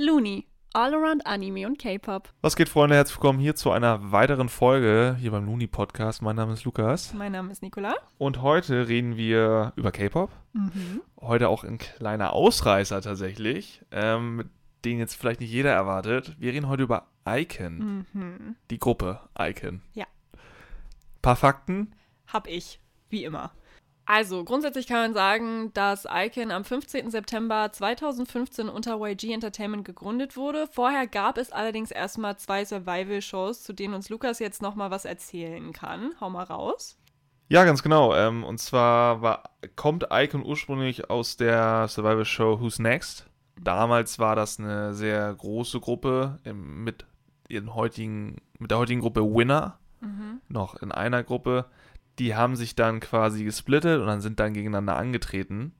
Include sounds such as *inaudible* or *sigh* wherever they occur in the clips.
Looney. All around Anime und K-Pop. Was geht, Freunde? Herzlich willkommen hier zu einer weiteren Folge hier beim Looney Podcast. Mein Name ist Lukas. Mein Name ist Nicola. Und heute reden wir über K-Pop. Mhm. Heute auch ein kleiner Ausreißer tatsächlich, ähm, den jetzt vielleicht nicht jeder erwartet. Wir reden heute über Icon. Mhm. Die Gruppe Icon. Ja. Paar Fakten. Hab ich, wie immer. Also, grundsätzlich kann man sagen, dass Icon am 15. September 2015 unter YG Entertainment gegründet wurde. Vorher gab es allerdings erstmal zwei Survival-Shows, zu denen uns Lukas jetzt nochmal was erzählen kann. Hau mal raus. Ja, ganz genau. Ähm, und zwar war, kommt Icon ursprünglich aus der Survival Show Who's Next. Damals war das eine sehr große Gruppe im, mit, heutigen, mit der heutigen Gruppe Winner. Noch in einer Gruppe. Die haben sich dann quasi gesplittet und dann sind dann gegeneinander angetreten.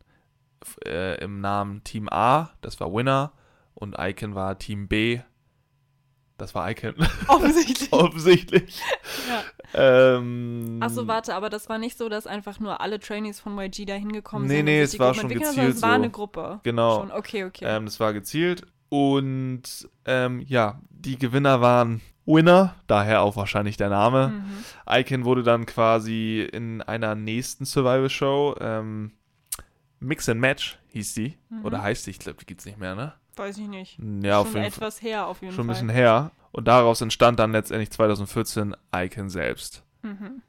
Äh, Im Namen Team A, das war Winner. Und Icon war Team B. Das war Icon. *laughs* Offensichtlich. Offensichtlich. ja. Ähm, Achso, warte, aber das war nicht so, dass einfach nur alle Trainees von YG da hingekommen Nee, sind. nee, und es war schon gezielt Es war eine Gruppe. Genau. Schon. Okay, okay. Ähm, das war gezielt. Und ähm, ja, die Gewinner waren Winner, daher auch wahrscheinlich der Name. mhm. Icon wurde dann quasi in einer nächsten Survival-Show, ähm, Mix and Match hieß die. Mhm. Oder heißt die, ich glaube, die gibt's nicht mehr, ne? Weiß ich nicht. Ja, auf schon jeden Fall. etwas her, auf jeden Schon ein Fall. bisschen her. Und daraus entstand dann letztendlich 2014 Icon selbst. Mhm.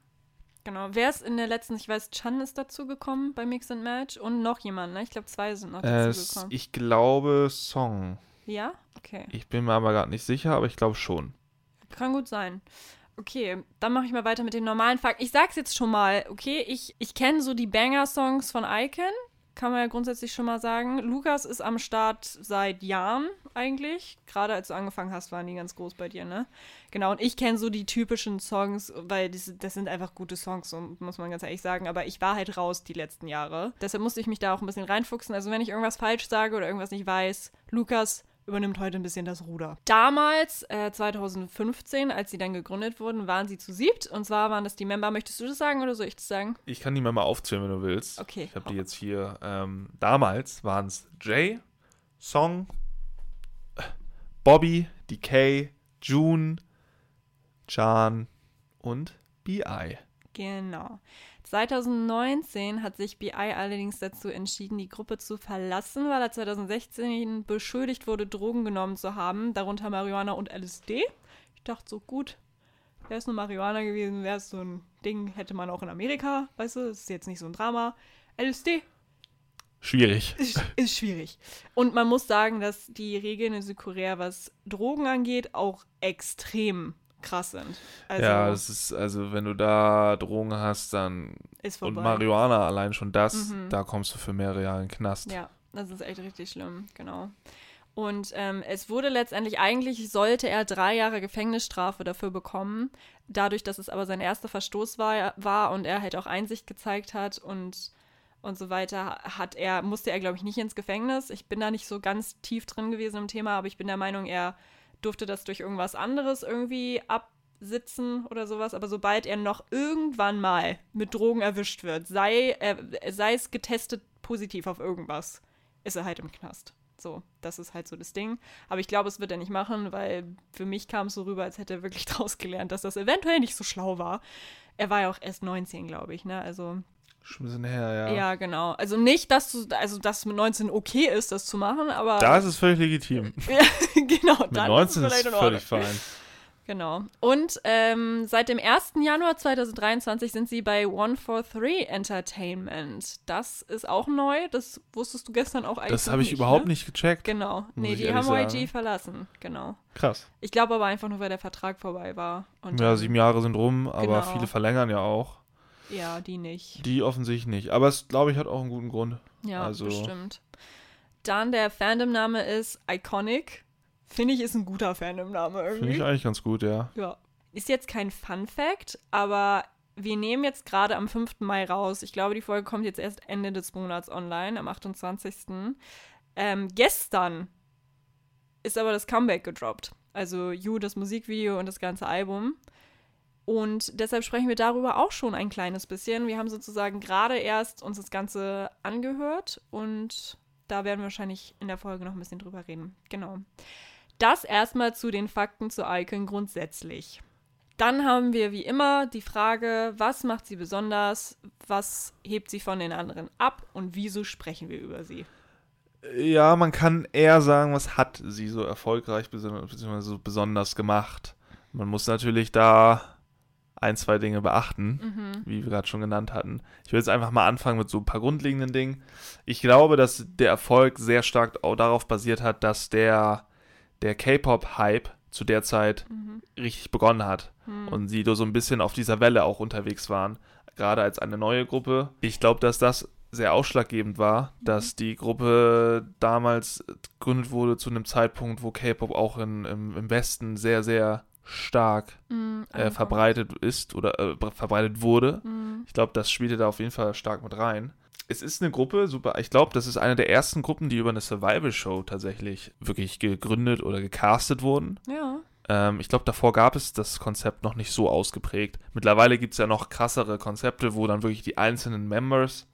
Genau. Wer ist in der letzten, ich weiß, Chan ist dazu gekommen bei Mix and Match und noch jemand, ne? Ich glaube, zwei sind noch dazu Es, gekommen. ich glaube Song. Ja? Okay. Ich bin mir aber gerade nicht sicher, aber ich glaube schon. Kann gut sein. Okay, dann mache ich mal weiter mit den normalen Fakten. Ich sag's jetzt schon mal, okay? Ich, ich kenne so die Banger-Songs von Icon. Kann man ja grundsätzlich schon mal sagen. Lukas ist am Start seit Jahren eigentlich. Gerade als du angefangen hast, waren die ganz groß bei dir, ne? Genau, und ich kenne so die typischen Songs, weil das, das sind einfach gute Songs, so muss man ganz ehrlich sagen. Aber ich war halt raus die letzten Jahre. Deshalb musste ich mich da auch ein bisschen reinfuchsen. Also wenn ich irgendwas falsch sage oder irgendwas nicht weiß, Lukas übernimmt heute ein bisschen das Ruder. Damals, äh, 2015, als sie dann gegründet wurden, waren sie zu siebt. Und zwar waren das die Member. Möchtest du das sagen oder soll ich das sagen? Ich kann die mal mal aufzählen, wenn du willst. Okay. Ich habe die jetzt hier. Ähm, damals waren es Jay, Song, Bobby, DK, June, Chan und BI. Genau. 2019 hat sich BI allerdings dazu entschieden, die Gruppe zu verlassen, weil er 2016 beschuldigt wurde, Drogen genommen zu haben, darunter Marihuana und LSD. Ich dachte so, gut, wäre es nur Marihuana gewesen, wäre es so ein Ding, hätte man auch in Amerika, weißt du, das ist jetzt nicht so ein Drama. LSD Schwierig. ist, ist schwierig. Und man muss sagen, dass die Regeln in Südkorea, was Drogen angeht, auch extrem krass sind. Also ja, das ist, also wenn du da Drogen hast, dann. ist Und. Marihuana, allein schon das, Mhm. da kommst du für mehrere Jahre in den Knast. Ja, das ist echt richtig schlimm, genau. Und ähm, es wurde letztendlich, eigentlich sollte er drei Jahre Gefängnisstrafe dafür bekommen. Dadurch, dass es aber sein erster Verstoß war, war und er halt auch Einsicht gezeigt hat und, und so weiter, hat er, musste er, glaube ich, nicht ins Gefängnis. Ich bin da nicht so ganz tief drin gewesen im Thema, aber ich bin der Meinung, er durfte das durch irgendwas anderes irgendwie absitzen oder sowas. Aber sobald er noch irgendwann mal mit Drogen erwischt wird, sei, äh, sei es getestet positiv auf irgendwas, ist er halt im Knast. So, das ist halt so das Ding. Aber ich glaube, es wird er nicht machen, weil für mich kam es so rüber, als hätte er wirklich *laughs* draus gelernt, dass das eventuell nicht so schlau war. Er war ja auch erst 19, glaube ich, ne? Also, Schon ein bisschen her, ja. ja, genau. Also nicht, dass du, also dass mit 19 okay ist, das zu machen, aber. Da ist es völlig legitim. *laughs* ja, genau, Mit dann 19 ist es ist völlig fein. Genau. Und ähm, seit dem 1. Januar 2023 sind sie bei 143 Entertainment. Das ist auch neu. Das wusstest du gestern auch eigentlich Das habe ich nicht, überhaupt ne? nicht gecheckt. Genau. Nee, die haben YG sagen. verlassen. Genau. Krass. Ich glaube aber einfach nur, weil der Vertrag vorbei war. Und Ja, sieben Jahre sind rum, aber Genau. viele verlängern ja auch. Ja, die nicht. Die offensichtlich nicht. Aber es, glaube ich, hat auch einen guten Grund. Ja, Also- bestimmt. Dann der Fandom-Name ist Iconic. Finde ich, ist ein guter Fandom-Name irgendwie. Finde ich eigentlich ganz gut, ja. Ja. Ist jetzt kein Fun-Fact, aber wir nehmen jetzt gerade am 5. Mai raus. Ich glaube, die Folge kommt jetzt erst Ende des Monats online, am 28. Ähm, gestern ist aber das Comeback gedroppt. Also You, das Musikvideo und das ganze Album. Und deshalb sprechen wir darüber auch schon ein kleines bisschen. Wir haben sozusagen gerade erst uns das Ganze angehört und Da werden wir wahrscheinlich in der Folge noch ein bisschen drüber reden. Genau. Das erstmal zu den Fakten zu Icon grundsätzlich. Dann haben wir wie immer die Frage, was macht sie besonders, was hebt sie von den anderen ab und wieso sprechen wir über sie? Ja, man kann eher sagen, was hat sie so erfolgreich bzw. so besonders gemacht. Man muss natürlich da ein, zwei Dinge beachten, mhm. wie wir gerade schon genannt hatten. Ich will jetzt einfach mal anfangen mit so ein paar grundlegenden Dingen. Ich glaube, dass der Erfolg sehr stark auch darauf basiert hat, dass der, der K-Pop-Hype zu der Zeit mhm. richtig begonnen hat mhm. und sie so ein bisschen auf dieser Welle auch unterwegs waren, gerade als eine neue Gruppe. Ich glaube, dass das sehr ausschlaggebend war, mhm. dass die Gruppe damals gegründet wurde zu einem Zeitpunkt, wo K-Pop auch in, im, im Westen sehr, sehr stark mm, äh, verbreitet ist oder äh, verbreitet wurde. Mm. Ich glaube, das spielte da auf jeden Fall stark mit rein. Es ist eine Gruppe, super. Ich glaube, das ist eine der ersten Gruppen, die über eine Survival-Show tatsächlich wirklich gegründet oder gecastet wurden. Ja. Ähm, ich glaube, davor gab es das Konzept noch nicht so ausgeprägt. Mittlerweile gibt es ja noch krassere Konzepte, wo dann wirklich die einzelnen Members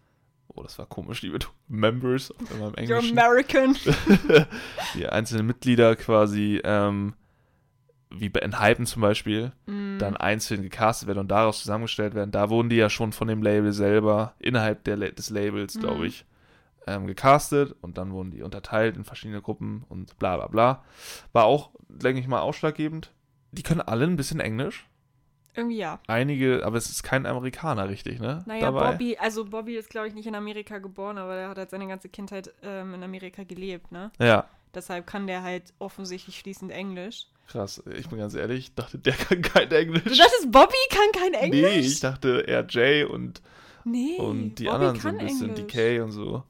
Oh, das war komisch, liebe Members in meinem Englischen. You're American. *laughs* die einzelnen Mitglieder quasi ähm, wie bei Enhypen zum Beispiel, mm. dann einzeln gecastet werden und daraus zusammengestellt werden. Da wurden die ja schon von dem Label selber, innerhalb der, des Labels, mm. glaube ich, ähm, gecastet und dann wurden die unterteilt in verschiedene Gruppen und bla bla bla. War auch, denke ich mal, ausschlaggebend. Die können alle ein bisschen Englisch. Irgendwie ja. Einige, aber es ist kein Amerikaner richtig, ne? Naja, Dabei. Bobby, also Bobby ist, glaube ich, nicht in Amerika geboren, aber der hat halt seine ganze Kindheit ähm, in Amerika gelebt, ne? Ja. Deshalb kann der halt offensichtlich fließend Englisch. Krass, ich bin ganz ehrlich, ich dachte, der *laughs* kann kein Englisch. Du dachtest, Bobby kann kein Englisch? Nee, ich dachte Jay und, nee, und die Bobby anderen so ein bisschen, Englisch. DK und so.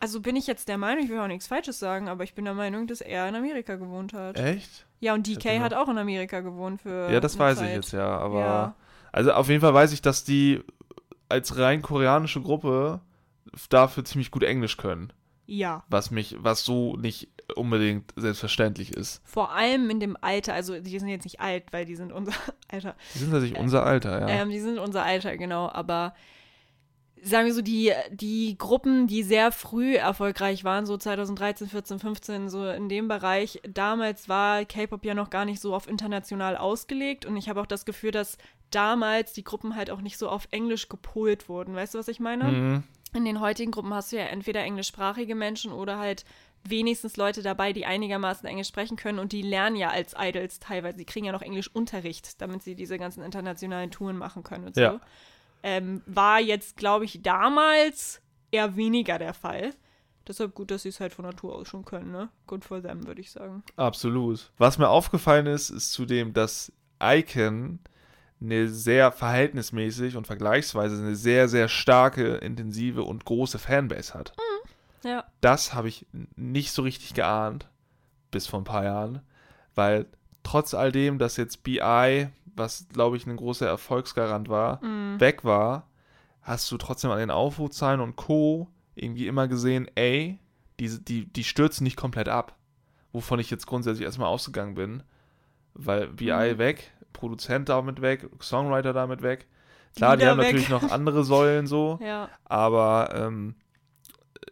Also bin ich jetzt der Meinung, ich will auch nichts Falsches sagen, aber ich bin der Meinung, dass er in Amerika gewohnt hat. Echt? Ja, und DK hat auch in Amerika gewohnt für. Ja, das weiß Zeit. ich jetzt ja, aber. Ja. Also auf jeden Fall weiß ich, dass die als rein koreanische Gruppe dafür ziemlich gut Englisch können. Ja. Was mich, was so nicht unbedingt selbstverständlich ist. Vor allem in dem Alter, also die sind jetzt nicht alt, weil die sind unser *laughs* Alter. Die sind tatsächlich äh, unser Alter, ja. Ähm, die sind unser Alter, genau, aber sagen wir so, die, die Gruppen, die sehr früh erfolgreich waren, so 2013, 14, 15, so in dem Bereich, damals war K-Pop ja noch gar nicht so auf international ausgelegt und ich habe auch das Gefühl, dass damals die Gruppen halt auch nicht so auf Englisch gepolt wurden. Weißt du, was ich meine? Mhm. In den heutigen Gruppen hast du ja entweder englischsprachige Menschen oder halt wenigstens Leute dabei, die einigermaßen Englisch sprechen können und die lernen ja als Idols teilweise. Sie kriegen ja noch Englischunterricht, damit sie diese ganzen internationalen Touren machen können und so. Ja. Ähm, war jetzt, glaube ich, damals eher weniger der Fall. Deshalb gut, dass sie es halt von Natur aus schon können, ne? Good for them, würde ich sagen. Absolut. Was mir aufgefallen ist, ist zudem, dass Icon eine sehr verhältnismäßig und vergleichsweise eine sehr, sehr starke, intensive und große Fanbase hat. Mhm. Ja. Das habe ich nicht so richtig geahnt, bis vor ein paar Jahren, weil trotz all dem, dass jetzt BI, was glaube ich ein großer Erfolgsgarant war, mhm. weg war, hast du trotzdem an den Aufrufzahlen und Co. irgendwie immer gesehen, ey, die, die, die stürzen nicht komplett ab. Wovon ich jetzt grundsätzlich erstmal ausgegangen bin, weil BI mhm. weg, Produzent damit weg, Songwriter damit weg. Klar, Wieder die haben weg. natürlich noch andere Säulen so, *laughs* ja. aber ähm,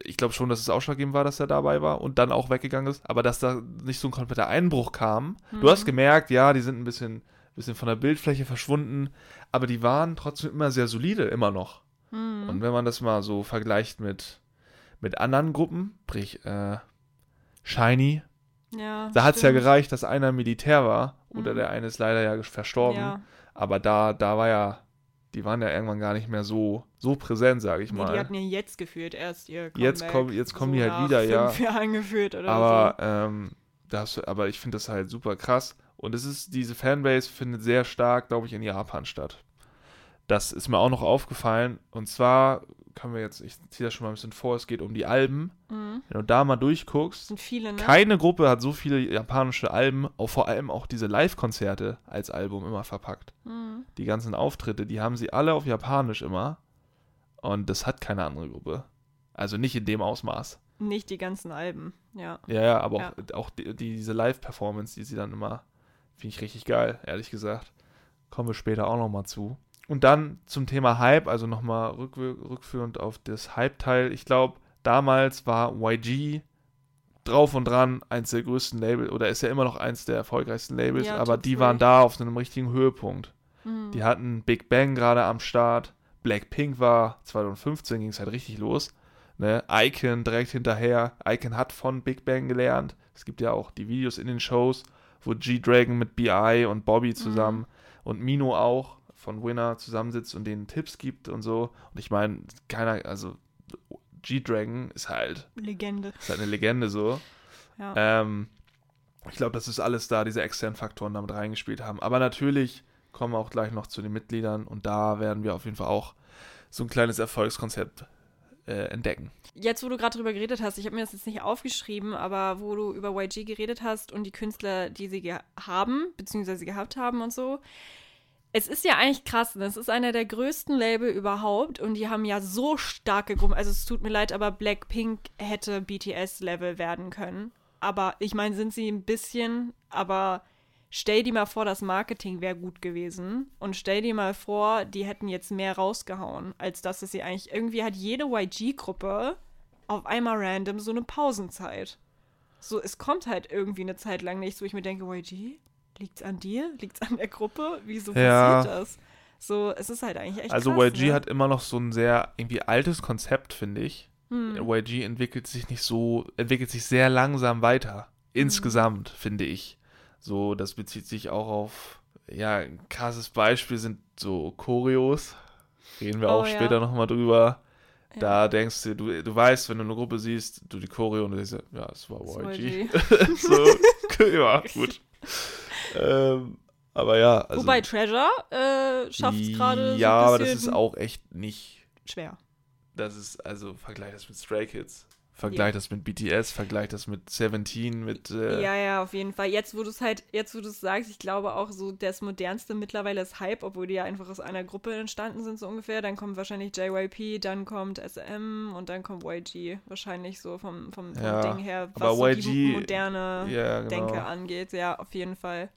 ich glaube schon, dass es ausschlaggebend war, dass er dabei war und dann auch weggegangen ist, aber dass da nicht so ein kompletter Einbruch kam. Mhm. Du hast gemerkt, ja, die sind ein bisschen, bisschen von der Bildfläche verschwunden, aber die waren trotzdem immer sehr solide, immer noch. Mhm. Und wenn man das mal so vergleicht mit, mit anderen Gruppen, sprich äh, Shiny, ja, da hat es ja gereicht, dass einer Militär war oder mhm. der eine ist leider ja verstorben. Ja. Aber da, da war ja, die waren ja irgendwann gar nicht mehr so, so präsent, sage ich nee, mal. Die hatten ja jetzt geführt erst ihr Comeback. Jetzt, komm, jetzt kommen so die halt wieder, ja. *laughs* Aber, so. Ähm, das, aber ich finde das halt super krass. Und es ist, diese Fanbase findet sehr stark, glaube ich, in Japan statt. Das ist mir auch noch aufgefallen. Und zwar können wir jetzt, ich ziehe das schon mal ein bisschen vor, es geht um die Alben. Mhm. Wenn du da mal durchguckst, sind viele, ne? keine Gruppe hat so viele japanische Alben, auch vor allem auch diese Live-Konzerte als Album immer verpackt. Mhm. Die ganzen Auftritte, die haben sie alle auf Japanisch immer. Und das hat keine andere Gruppe. Also nicht in dem Ausmaß. Nicht die ganzen Alben, ja. Ja, ja, aber ja. auch, auch die, diese Live-Performance, die sie dann immer, finde ich richtig geil, ehrlich gesagt. Kommen wir später auch nochmal zu. Und dann zum Thema Hype, also nochmal rück, rückführend auf das Hype-Teil. Ich glaube, damals war YG drauf und dran eins der größten Labels oder ist ja immer noch eins der erfolgreichsten Labels, Ja, aber die waren da auf einem richtigen Höhepunkt. Hm. Die hatten Big Bang gerade am Start, Blackpink war 2015 ging es halt richtig los. Ne? Icon direkt hinterher. Icon hat von Big Bang gelernt. Es gibt ja auch die Videos in den Shows, wo G-Dragon mit BI und Bobby zusammen und Mino auch von Winner zusammensitzt und denen Tipps gibt und so. Und ich meine, keiner, also G-Dragon ist halt, Legende. ist halt eine Legende so. Ja. Ähm, ich glaube, das ist alles da, diese externen Faktoren damit reingespielt haben. Aber natürlich kommen wir auch gleich noch zu den Mitgliedern und da werden wir auf jeden Fall auch so ein kleines Erfolgskonzept äh, entdecken. Jetzt, wo du gerade drüber geredet hast, ich habe mir das jetzt nicht aufgeschrieben, aber wo du über YG geredet hast und die Künstler, die sie haben, beziehungsweise gehabt haben und so. Es ist ja eigentlich krass, ne? es ist einer der größten Label überhaupt und die haben ja so starke Gruppen. Also es tut mir leid, aber Blackpink hätte BTS-Level werden können. Aber ich meine, sind sie ein bisschen, aber stell dir mal vor, das Marketing wäre gut gewesen. Und stell dir mal vor, die hätten jetzt mehr rausgehauen, als dass es sie eigentlich. Irgendwie hat jede YG-Gruppe auf einmal random so eine Pausenzeit. So, es kommt halt irgendwie eine Zeit lang nicht, wo ich mir denke, YG, liegt's an dir? Liegt's an der Gruppe? Wieso Ja. passiert das? So, es ist halt eigentlich echt Also krass, YG ne? hat immer noch so ein sehr irgendwie altes Konzept, finde ich. Hm. YG entwickelt sich nicht so, entwickelt sich sehr langsam weiter. Mhm. Insgesamt, finde ich. So, das bezieht sich auch auf, ja, ein krasses Beispiel sind so Choreos. Reden wir Oh, auch ja. später nochmal drüber. Ja. Da denkst du, du, du weißt, wenn du eine Gruppe siehst, du die Choreo und du denkst, ja, das war. YG. *laughs* so, *laughs* *laughs* ja, gut. Ähm, aber ja, also. Wobei Treasure äh, schafft es gerade so Ja, ein aber das ist auch echt nicht schwer. das ist, also vergleich das mit Stray Kids, vergleich das mit BTS, vergleich das mit Seventeen, mit, äh, Ja, ja, auf jeden Fall. Jetzt, wo du es halt, jetzt, wo du es sagst, ich glaube auch so, das modernste mittlerweile ist Hype, obwohl die ja einfach aus einer Gruppe entstanden sind, so ungefähr. Dann kommt wahrscheinlich JYP, dann kommt SM und dann kommt YG. Wahrscheinlich so vom, vom, vom Ja, Ding her, was so YG die moderne ja, genau. Denke angeht. Ja, auf jeden Fall.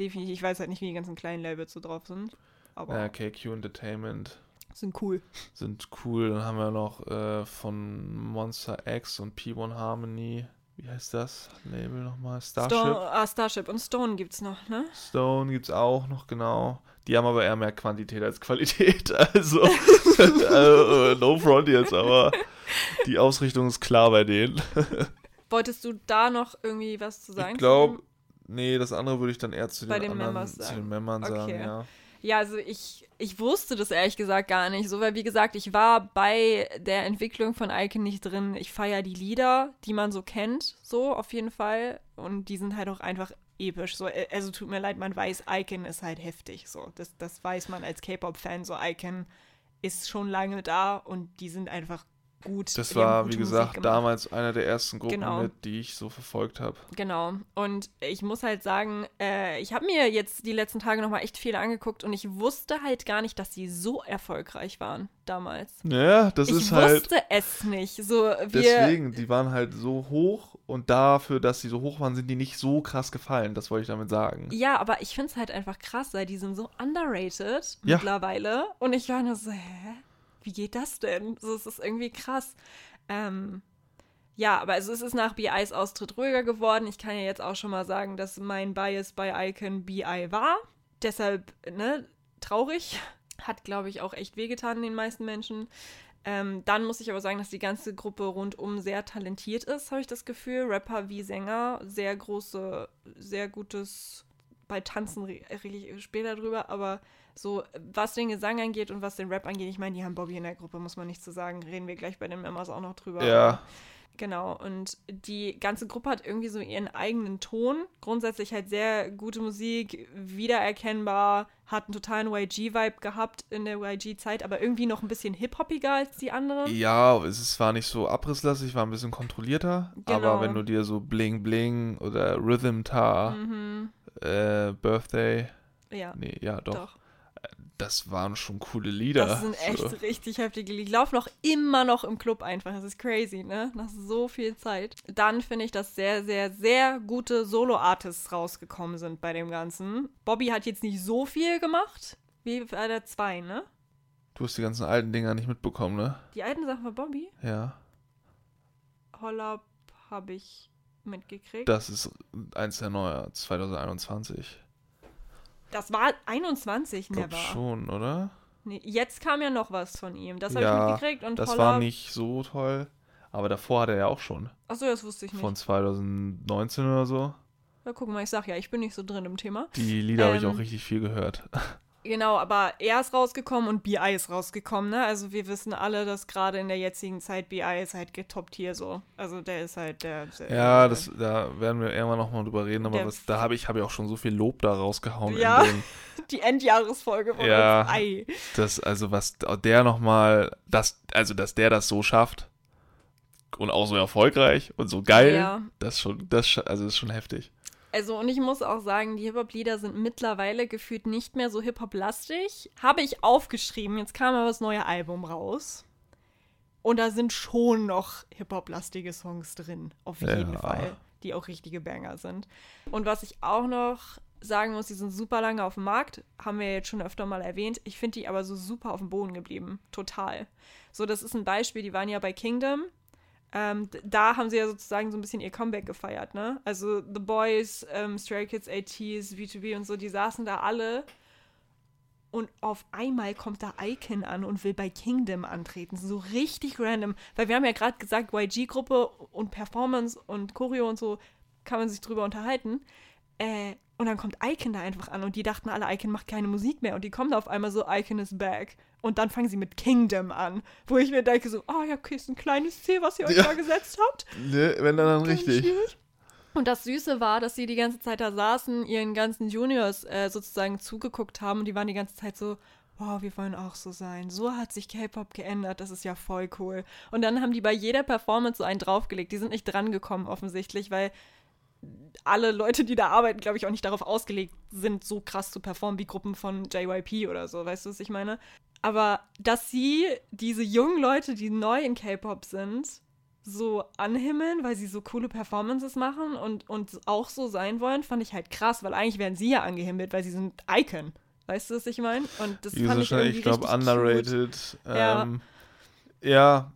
Definitiv. Ich weiß halt nicht, wie die ganzen kleinen Labels so drauf sind. Aber Ja, KQ Entertainment sind cool. sind cool. Dann haben wir noch äh, von Monster X und P1 Harmony, wie heißt das Label nochmal? Starship. Stone, ah, Starship und Stone gibt's noch, ne? Stone gibt's auch noch, genau. Die haben aber eher mehr Quantität als Qualität. *laughs* *laughs* Also, äh, no front jetzt, aber die Ausrichtung ist klar bei denen. *laughs* Wolltest du da noch irgendwie was zu sagen? Ich glaube? Nee, das andere würde ich dann eher zu Bei den, den anderen, Members zu sagen. den Membern sagen, Okay. ja. Ja, also ich, ich wusste das ehrlich gesagt gar nicht so, weil wie gesagt, ich war bei der Entwicklung von Icon nicht drin. Ich feiere die Lieder, die man so kennt, so auf jeden Fall. Und die sind halt auch einfach episch. So, äh, also tut mir leid, man weiß, Icon ist halt heftig. So, das, das weiß man als K-Pop-Fan. So, Icon ist schon lange da und die sind einfach gut. Das war, wie gesagt, damals einer der ersten Gruppen, Genau. mit, die ich so verfolgt habe. Genau. Und ich muss halt sagen, äh, ich habe mir jetzt die letzten Tage nochmal echt viele angeguckt und ich wusste halt gar nicht, dass sie so erfolgreich waren damals. Ja, das ich ist halt. wusste es nicht. So, wir, Deswegen, die waren halt so hoch und dafür, dass sie so hoch waren, sind die nicht so krass gefallen. Das wollte ich damit sagen. Ja, aber ich finde es halt einfach krass, weil die sind so underrated Ja. mittlerweile. Und ich war nur so, hä? Wie geht das denn? So, es ist irgendwie krass. Ähm, ja, aber also es ist nach BIs Austritt ruhiger geworden. Ich kann ja jetzt auch schon mal sagen, dass mein Bias bei Icon BI war. Deshalb, ne, traurig. Hat, glaube ich, auch echt wehgetan den meisten Menschen. Ähm, dann muss ich aber sagen, dass die ganze Gruppe rundum sehr talentiert ist, habe ich das Gefühl. Rapper wie Sänger, sehr große, sehr gutes, bei Tanzen re- rede ich später drüber, aber so, was den Gesang angeht und was den Rap angeht, ich meine, die haben Bobby in der Gruppe, muss man nicht zu sagen. Reden wir gleich bei den Members auch noch drüber. Ja, Genau, und die ganze Gruppe hat irgendwie so ihren eigenen Ton. Grundsätzlich halt sehr gute Musik, wiedererkennbar, hat einen totalen YG-Vibe gehabt in der YG-Zeit, aber irgendwie noch ein bisschen hip-hoppiger als die anderen. ja, es ist, war nicht so abrisslastig, war ein bisschen kontrollierter. Genau. Aber wenn du dir so Bling Bling oder Rhythm Tar, Mhm. äh, Birthday, Ja, nee, ja doch, doch. Das waren schon coole Lieder. Das sind echt So. richtig heftige Lieder. Die laufen auch immer noch im Club einfach. Das ist crazy, ne? Nach so viel Zeit. Dann finde ich, dass sehr, sehr, sehr gute Solo-Artists rausgekommen sind bei dem Ganzen. Bobby hat jetzt nicht so viel gemacht, wie bei der 2, ne? Du hast die ganzen alten Dinger nicht mitbekommen, ne? Die alten Sachen von Bobby? Ja. Hollab habe ich mitgekriegt. Das ist eins der neue 2021. Das war 21, Ich glaube never. schon, oder? Nee, jetzt kam ja noch was von ihm. Das habe Ja, ich mitgekriegt. Und Das war nicht so toll. Aber davor hat er ja auch schon. Achso, das wusste ich nicht. Von 2019 oder so. Ja, guck mal, ich sag ja, ich bin nicht so drin im Thema. Die Lieder habe ich Ähm, auch richtig viel gehört. *laughs* Genau, aber er ist rausgekommen und BI ist rausgekommen, ne? Also wir wissen alle, dass gerade in der jetzigen Zeit BI ist halt getoppt hier so. Also der ist halt der. der Ja, das, da werden wir irgendwann nochmal drüber reden, aber was, da habe ich, hab ich auch schon so viel Lob da rausgehauen. Ja. Dem, *laughs* Die Endjahresfolge von Ja. uns. Ei. das, also was der nochmal, das, also dass der das so schafft und auch so erfolgreich und so geil, Ja. das schon, das, also das ist schon heftig. Also und ich muss auch sagen, die Hip-Hop-Lieder sind mittlerweile gefühlt nicht mehr so Hip-Hop-lastig. Habe ich aufgeschrieben, jetzt kam aber das neue Album raus. Und da sind schon noch Hip-Hop-lastige Songs drin, auf jeden Ja. Fall, die auch richtige Banger sind. Und was ich auch noch sagen muss, die sind super lange auf dem Markt, haben wir jetzt schon öfter mal erwähnt. Ich finde die aber so super auf dem Boden geblieben, total. So, das ist ein Beispiel, die waren ja bei Kingdom. Ähm, da haben sie ja sozusagen so ein bisschen ihr Comeback gefeiert, ne? Also The Boys, ähm, Stray Kids, ATs, V2B und so, die saßen da alle und auf einmal kommt da Icon an und will bei Kingdom antreten. So richtig random. Weil wir haben ja gerade gesagt, YG-Gruppe und Performance und Choreo und so kann man sich drüber unterhalten. Äh, und dann kommt Icon da einfach an und die dachten alle, Icon macht keine Musik mehr. Und die kommen da auf einmal so, Icon is back. Und dann fangen sie mit Kingdom an. Wo ich mir denke so, oh ja, okay, ist ein kleines Ziel, was ihr euch Ja. da gesetzt habt. Ne, wenn dann, dann richtig. schwierig. Und das Süße war, dass sie die ganze Zeit da saßen, ihren ganzen Juniors äh, sozusagen zugeguckt haben und die waren die ganze Zeit so, wow, wir wollen auch so sein. So hat sich K-Pop geändert, das ist ja voll cool. Und dann haben die bei jeder Performance so einen draufgelegt. Die sind nicht drangekommen offensichtlich, weil alle Leute, die da arbeiten, glaube ich, auch nicht darauf ausgelegt sind, so krass zu performen wie Gruppen von JYP oder so. Weißt du, was ich meine? Aber dass sie diese jungen Leute, die neu in K-Pop sind, so anhimmeln, weil sie so coole Performances machen und, und auch so sein wollen, fand ich halt krass, weil eigentlich werden sie ja angehimmelt, weil sie sind Icon. Weißt du, was ich meine? Und das Die fand sind ich ich glaube, underrated. Ähm, ja,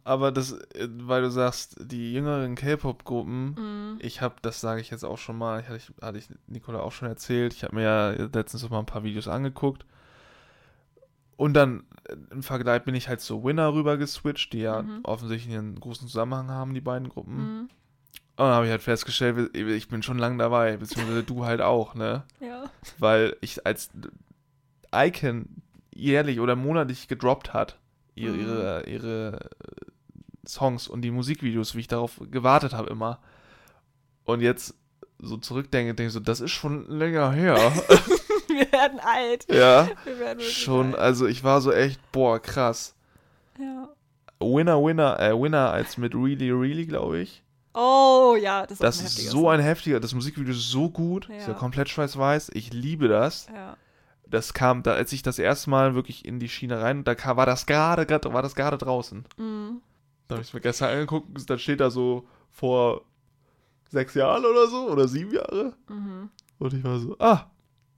aber das, äh, weil du sagst, die jüngeren K-Pop-Gruppen, Mhm. ich habe, das sage ich jetzt auch schon mal, hatte ich, hatte ich Nicola auch schon erzählt, ich habe mir ja letztens noch mal ein paar Videos angeguckt. Und dann äh, im Vergleich bin ich halt zu Winner rüber geswitcht, die ja Mhm. offensichtlich einen großen Zusammenhang haben, die beiden Gruppen. Mhm. Und dann habe ich halt festgestellt, ich bin schon lange dabei, beziehungsweise du halt auch, ne? Ja. weil ich als Icon jährlich oder monatlich gedroppt hat, ihre, Mhm. ihre, ihre äh, Songs und die Musikvideos, wie ich darauf gewartet habe immer. Und jetzt so zurückdenke, denke ich so, das ist schon länger her. *laughs* Wir werden alt. *laughs* ja, Wir werden schon, alt. also ich war so echt, boah, krass. Ja. Winner, Winner, äh, Winner als mit Really, Really, glaube ich. Oh ja, das ist, Das ein ist so ein heftiger, das Musikvideo ist so gut, ist ja Ja. komplett schwarz-weiß, ich liebe das. Ja. Das kam, da, als ich das erste Mal wirklich in die Schiene rein, da kam, war das gerade, grad- war das gerade draußen. Mhm. Da habe ich es mir gestern angeguckt, da steht da so vor sechs Jahren oder so, oder sieben Jahre. Mhm. Und ich war so, ah,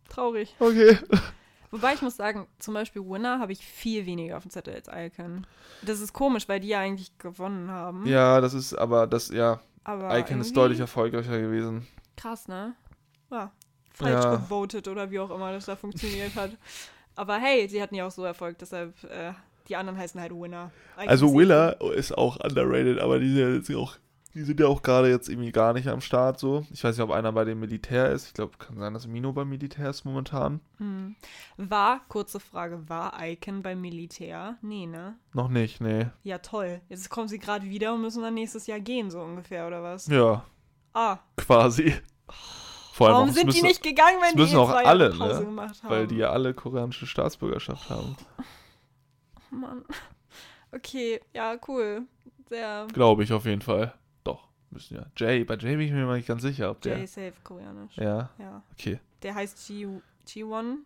Traurig. okay. *laughs* Wobei ich muss sagen, zum Beispiel Winner habe ich viel weniger auf dem Zettel als Icon. Das ist komisch, weil die ja eigentlich gewonnen haben. Ja, das ist, aber das, ja, aber Icon ist deutlich erfolgreicher gewesen. Krass, ne? Ja. Falsch Ja. gevotet oder wie auch immer das da funktioniert hat. Aber hey, sie hatten ja auch so Erfolg, deshalb äh, die anderen heißen halt Winner. Icon Also Willa ist auch underrated, aber die sind ja, auch, die sind ja auch gerade jetzt irgendwie gar nicht am Start so. Ich weiß nicht, ob einer bei dem Militär ist. Ich glaube, kann sein, dass Mino beim Militär ist momentan. Hm. War, kurze Frage, war Icon beim Militär? Nee, ne? Noch nicht, nee. Ja, toll. Jetzt kommen sie gerade wieder und müssen dann nächstes Jahr gehen, so ungefähr, oder was? Ja, Ah, quasi. Vor allem warum auch, sind die müssen- nicht gegangen, wenn die müssen auch alle, Pause ne? gemacht haben? Weil die ja alle koreanische Staatsbürgerschaft haben. Mann. Okay, ja, cool. Sehr. Glaube ich auf jeden Fall. Doch, müssen ja. Jay, bei Jay bin ich mir mal nicht ganz sicher, ob der. Jay Safe koreanisch. Ja, Ja. okay. Der heißt G G1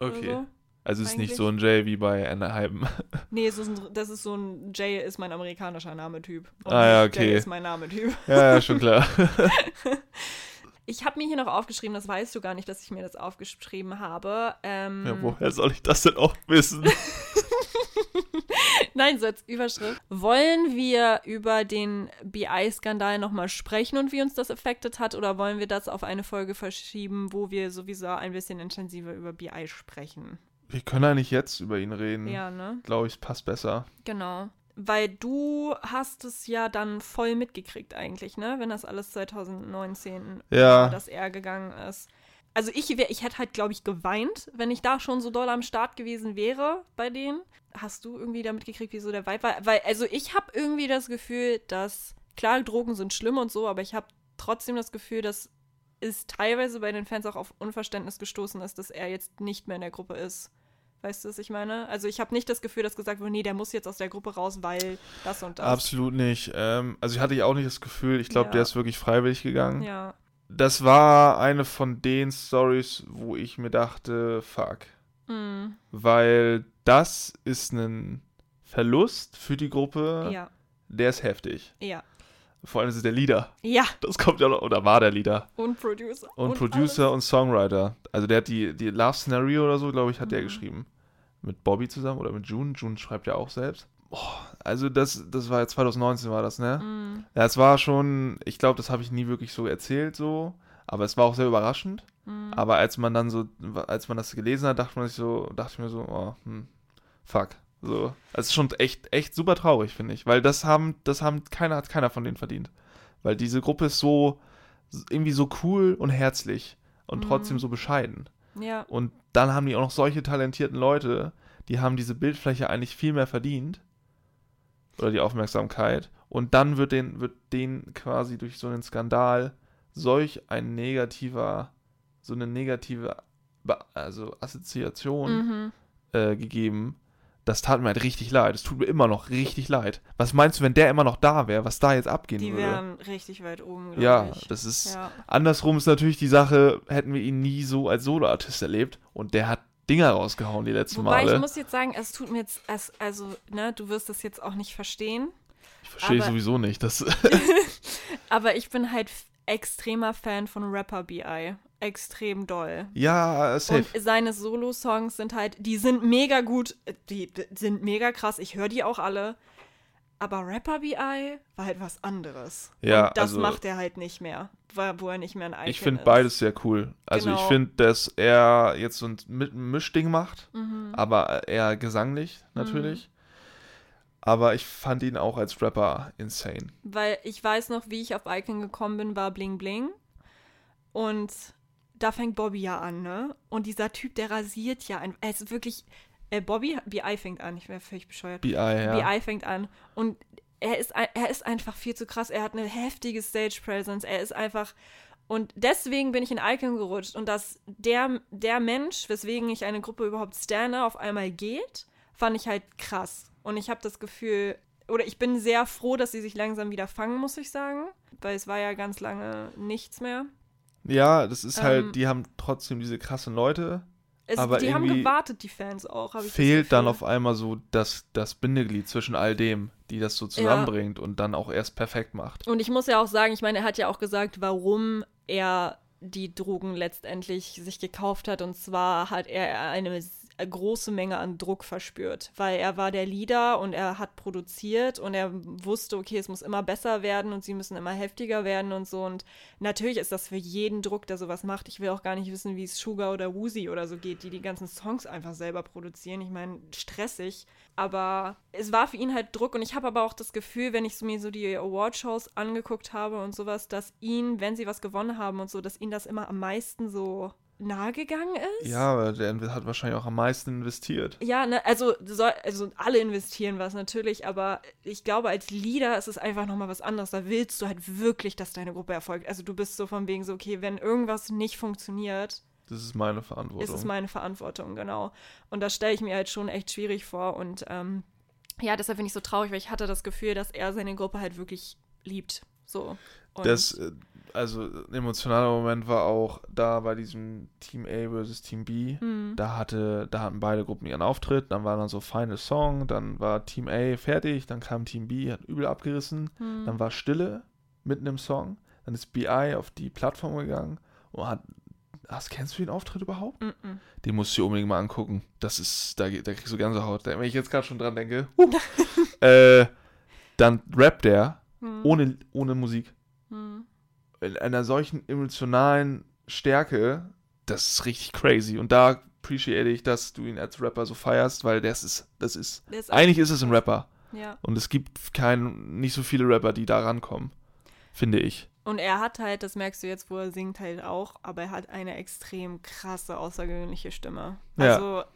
oder Okay. so. Also es ist nicht so ein Jay wie bei Anaheim. *laughs* Nee, es ist ein, das ist so ein Jay ist mein amerikanischer Name-Typ. Ah, ja, okay. Jay ist mein Name-Typ. ja, ja, schon klar. *laughs* *laughs* Ich habe mir hier noch aufgeschrieben, das weißt du gar nicht, dass ich mir das aufgeschrieben habe. Ähm, Ja, woher soll ich das denn auch wissen? *laughs* Nein, so als Überschrift. Wollen wir über den BI-Skandal nochmal sprechen und wie uns das affected hat oder wollen wir das auf eine Folge verschieben, wo wir sowieso ein bisschen intensiver über BI sprechen? Wir können eigentlich jetzt über ihn reden. Ja, ne? Glaube ich, es passt besser. Genau. Weil du hast es ja dann voll mitgekriegt eigentlich, ne? Wenn das alles 2019 Ja. war, dass er gegangen ist. Also ich, wär, ich hätte halt, glaube ich, geweint, wenn ich da schon so doll am Start gewesen wäre bei denen. Hast du irgendwie da mitgekriegt, wie so der Vibe war? Weil, also ich habe irgendwie das Gefühl, dass, klar, Drogen sind schlimm und so, aber ich habe trotzdem das Gefühl, dass es teilweise bei den Fans auch auf Unverständnis gestoßen ist, dass er jetzt nicht mehr in der Gruppe ist. Weißt du, was ich meine? Also ich habe nicht das Gefühl, dass gesagt wurde, nee, der muss jetzt aus der Gruppe raus, weil das und das. Absolut nicht. Ähm, also ich hatte ich auch nicht das Gefühl, ich glaube, Ja. der ist wirklich freiwillig gegangen. Ja. Das war eine von den Stories, wo ich mir dachte, fuck. Mm, Weil das ist ein Verlust für die Gruppe, ja. der ist heftig. Ja. Vor allem ist es der Leader. Ja. Das kommt ja noch, oder war der Leader. Und Producer. Und, Producer und Songwriter. Also der hat die, die Love Scenario oder so, glaube ich, hat der Mhm. geschrieben. Mit Bobby zusammen oder mit June. June schreibt ja auch selbst. Boah, also das, das war ja 2019 war das, ne? Alles. Mm, Ja, es war schon, ich glaube, das habe ich nie wirklich so erzählt so, aber es war auch sehr überraschend. mm. Aber als man dann so, als man das gelesen hat, dachte man sich so, dachte ich mir so, oh, hm, fuck. So. Also Es ist schon echt, echt super traurig, finde ich. Weil das haben, das haben keiner, hat keiner von denen verdient. Weil diese Gruppe ist so, irgendwie so cool und herzlich und Mhm. trotzdem so bescheiden. Ja. Und dann haben die auch noch solche talentierten Leute, die haben diese Bildfläche eigentlich viel mehr verdient. Oder die Aufmerksamkeit. Und dann wird den, wird denen quasi durch so einen Skandal solch ein negativer, so eine negative also Assoziation Mhm. äh, gegeben. Das tat mir halt richtig leid. Es tut mir immer noch richtig leid. Was meinst du, wenn der immer noch da wäre, was da jetzt abgehen Die würde? wären richtig weit oben, Ja, ich. das ist. Ja. Andersrum ist natürlich die Sache, hätten wir ihn nie so als Soloartist erlebt und der hat Dinger rausgehauen die letzten Wobei Male. ich muss jetzt sagen, es tut mir jetzt, es, also, ne, du wirst das jetzt auch nicht verstehen, ich verstehe sowieso nicht. Das, *laughs* aber ich bin halt extremer Fan von Rapper BI. Extrem doll. ja, safe. Und seine Solo-Songs sind halt, die sind mega gut, die sind mega krass, ich höre die auch alle. Aber Rapper BI war halt was anderes. Ja, Und das also- macht er halt nicht mehr, wo er nicht mehr ein Icon ich finde beides sehr cool. Also ich Genau. finde, dass er jetzt so ein Mi- Mischding macht, Mhm. aber eher gesanglich natürlich. Aber ich fand ihn auch als Rapper insane. Weil ich weiß noch, wie ich auf Icon gekommen bin, war Bling Bling. Und da fängt Bobby ja an, ne? Und dieser Typ, der rasiert ja ein. Er ist wirklich. Äh, Bobby, BI fängt an, ich wäre völlig bescheuert. BI, ja. BI fängt an. Und er ist, er ist einfach viel zu krass. Er hat eine heftige Stage Presence. Er ist einfach. Und deswegen bin ich in Icon gerutscht. Und dass der, der Mensch, weswegen ich eine Gruppe überhaupt stanne, auf einmal geht, fand ich halt krass. Und ich habe das Gefühl, oder ich bin sehr froh, dass sie sich langsam wieder fangen, muss ich sagen. Weil es war ja ganz lange nichts mehr. Ja, das ist Ähm, halt, die haben trotzdem diese krassen Leute. Es, Aber die haben gewartet, die Fans auch. Fehlt dann auf einmal so das, das Bindeglied zwischen all dem, die das so zusammenbringt und dann auch erst perfekt macht. Und ich muss ja auch sagen, ich meine, er hat ja auch gesagt, warum er die Drogen letztendlich sich gekauft hat. Und zwar hat er eine große Menge an Druck verspürt, weil er war der Leader und er hat produziert und er wusste, okay, es muss immer besser werden und sie müssen immer heftiger werden und so. Und natürlich ist das für jeden Druck, der sowas macht. Ich will auch gar nicht wissen, wie es Sugar oder Woozy oder so geht, die die ganzen Songs einfach selber produzieren. Ich meine, stressig. Aber es war für ihn halt Druck und ich habe aber auch das Gefühl, wenn ich mir so die Awardshows angeguckt habe und sowas, dass ihn, wenn sie was gewonnen haben und so, dass ihn das immer am meisten so nahe gegangen ist. Ja, aber der hat wahrscheinlich auch am meisten investiert. Ja, ne, also, soll, also alle investieren was natürlich, aber ich glaube, als Leader ist es einfach nochmal was anderes. Da willst du halt wirklich, dass deine Gruppe erfolgt. Also du bist so von wegen so, okay, wenn irgendwas nicht funktioniert, Das ist meine Verantwortung. ist es meine Verantwortung, genau. Und das stelle ich mir halt schon echt schwierig vor. Und ähm, ja, deshalb bin ich so traurig, weil ich hatte das Gefühl, dass er seine Gruppe halt wirklich liebt. So. Und das, äh, also ein emotionaler Moment war auch da bei diesem Team A versus Team B. Mhm. Da hatte, da hatten beide Gruppen ihren Auftritt, dann war dann so Final Song, dann war Team A fertig, dann kam Team B, hat übel abgerissen, Mhm. dann war Stille mitten im Song, dann ist BI auf die Plattform gegangen und hat. Hast, kennst du den Auftritt überhaupt? Mm -mm. Den musst du dir unbedingt mal angucken. Das ist, da, da kriegst du Gänsehaut. Wenn ich jetzt gerade schon dran denke. Uh, *laughs* äh, dann rappt der Hm. ohne, ohne Musik. Hm. In einer solchen emotionalen Stärke, das ist richtig crazy. Und da appreciate ich, dass du ihn als Rapper so feierst, weil das ist, das ist, ist eigentlich ist es ein Rapper. Ja. Und es gibt kein, nicht so viele Rapper, die da rankommen. Finde ich. Und er hat halt, das merkst du jetzt, wo er singt halt auch, aber er hat eine extrem krasse, außergewöhnliche Stimme. Ja.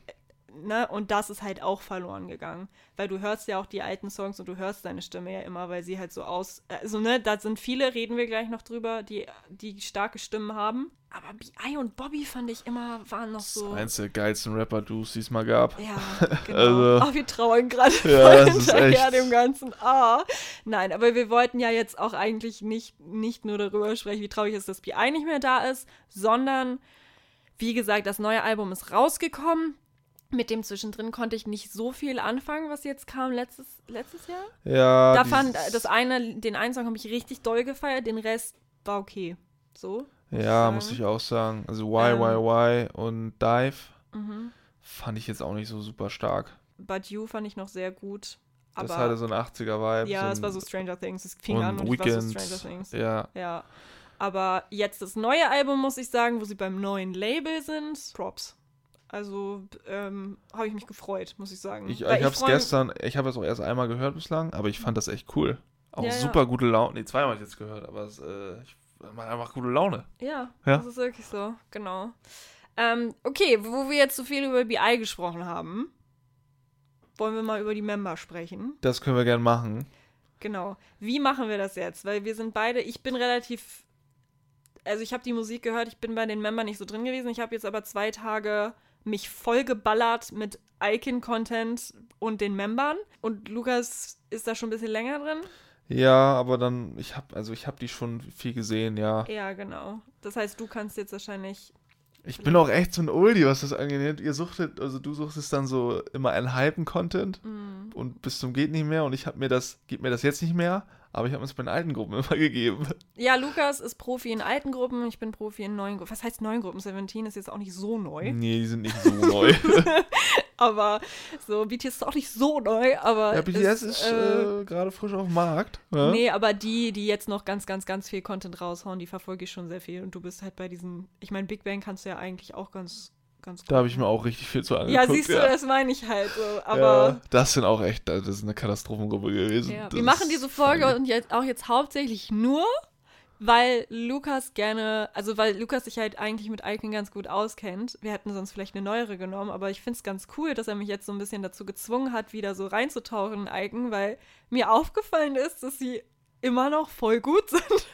Ne, und das ist halt auch verloren gegangen. Weil du hörst ja auch die alten Songs und du hörst seine Stimme ja immer, weil sie halt so aus, also ne, da sind viele, reden wir gleich noch drüber, die, die starke Stimmen haben. Aber B.I. und Bobby fand ich immer, waren noch Das so. ist eins der geilsten Rapper-Duos, die es mal gab. Ja, *laughs* genau. Also- Ach, wir trauern gerade Ja, das hinterher dem Ganzen. Ah. Nein, aber wir wollten ja jetzt auch eigentlich nicht, nicht nur darüber sprechen, wie traurig es ist, dass B.I. nicht mehr da ist, sondern, wie gesagt, das neue Album ist rausgekommen. Mit dem zwischendrin konnte ich nicht so viel anfangen, was jetzt kam letztes, letztes Jahr. Ja. Da fand das eine, den einen Song habe ich richtig doll gefeiert, den Rest war okay. So. Ja, sagen. muss ich auch sagen. Also Why, Ähm. Why, Why und Dive Mhm. fand ich jetzt auch nicht so super stark. But You fand ich noch sehr gut. Das hatte so ein 80er-Vibe. ja, so es war so Stranger Things. Es fing an und es war so. Stranger Things. Ja, Ja. Aber jetzt das neue Album, muss ich sagen, wo sie beim neuen Label sind. Props. Also ähm, habe ich mich gefreut, muss ich sagen. ich, ich habe es gestern, ich habe es auch erst einmal gehört bislang, aber ich fand das echt cool. Auch Ja, ja. super gute Laune. Nee, zweimal habe ich jetzt gehört, aber es äh, ich, macht einfach gute Laune. Ja, Ja. das ist wirklich so, genau. Ähm, okay, wo wir jetzt so viel über BI gesprochen haben, wollen wir mal über die Member sprechen. Das können wir gern machen. Genau. Wie machen wir das jetzt? Weil wir sind beide, ich bin relativ, also ich habe die Musik gehört, ich bin bei den Membern nicht so drin gewesen. Ich habe jetzt aber zwei Tage mich voll geballert mit Icon-Content und den Membern. Und Lukas ist da schon ein bisschen länger drin. Ja, aber dann, ich habe, also ich habe die schon viel gesehen, ja. Ja, genau. Das heißt, du kannst jetzt wahrscheinlich. Ich bin auch echt so ein Oldie, was das angeht. Ihr suchtet, also du suchtest dann so immer einen Hypen-Content mm, und bis zum geht nicht mehr und ich habe mir das, gib mir das jetzt nicht mehr, aber ich habe es bei den alten Gruppen *laughs* immer gegeben. Ja, Lukas ist Profi in alten Gruppen, ich bin Profi in neuen Gruppen. Was heißt neuen Gruppen? Seventeen ist jetzt auch nicht so neu. Nee, die sind nicht so neu. *laughs* *laughs* Aber so, BTS ist auch nicht so neu, aber. ja, BTS es, ist äh, äh, gerade frisch auf dem Markt. Ja? Nee, aber die, die jetzt noch ganz, ganz, ganz viel Content raushauen, die verfolge ich schon sehr viel. Und du bist halt bei diesen. Ich meine, Big Bang kannst du ja eigentlich auch ganz, ganz Da habe ich mir auch richtig viel zu angeguckt. Ja, siehst du, ja. das meine ich halt so. ja, Aber. das sind auch echt, das ist eine Katastrophengruppe gewesen. Ja, wir machen ist diese Folge und jetzt auch jetzt hauptsächlich nur, weil Lukas gerne, also weil Lukas sich halt eigentlich mit Icon ganz gut auskennt. Wir hätten sonst vielleicht eine neuere genommen, aber ich finde es ganz cool, dass er mich jetzt so ein bisschen dazu gezwungen hat, wieder so reinzutauchen in Icon, weil mir aufgefallen ist, dass sie immer noch voll gut *laughs* sind.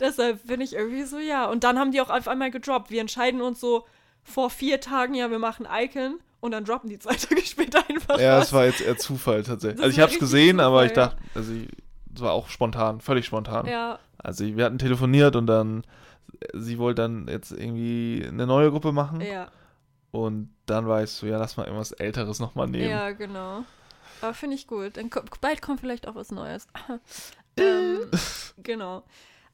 Deshalb bin ich irgendwie so, ja. Und dann haben die auch auf einmal gedroppt. Wir entscheiden uns so vor vier Tagen, ja, wir machen Icon. Und dann droppen die zwei *laughs* Tage später einfach Ja, es war jetzt eher Zufall tatsächlich. Das Also ich habe es gesehen, aber ich Zufall, dachte, also ich, es war auch spontan, völlig spontan. Ja, Also wir hatten telefoniert und dann, sie wollte dann jetzt irgendwie eine neue Gruppe machen ja. und dann weißt du, ja, lass mal irgendwas Älteres nochmal nehmen. Ja, genau. Aber finde ich gut. Dann bald kommt vielleicht auch was Neues. *laughs* ähm, *laughs* genau.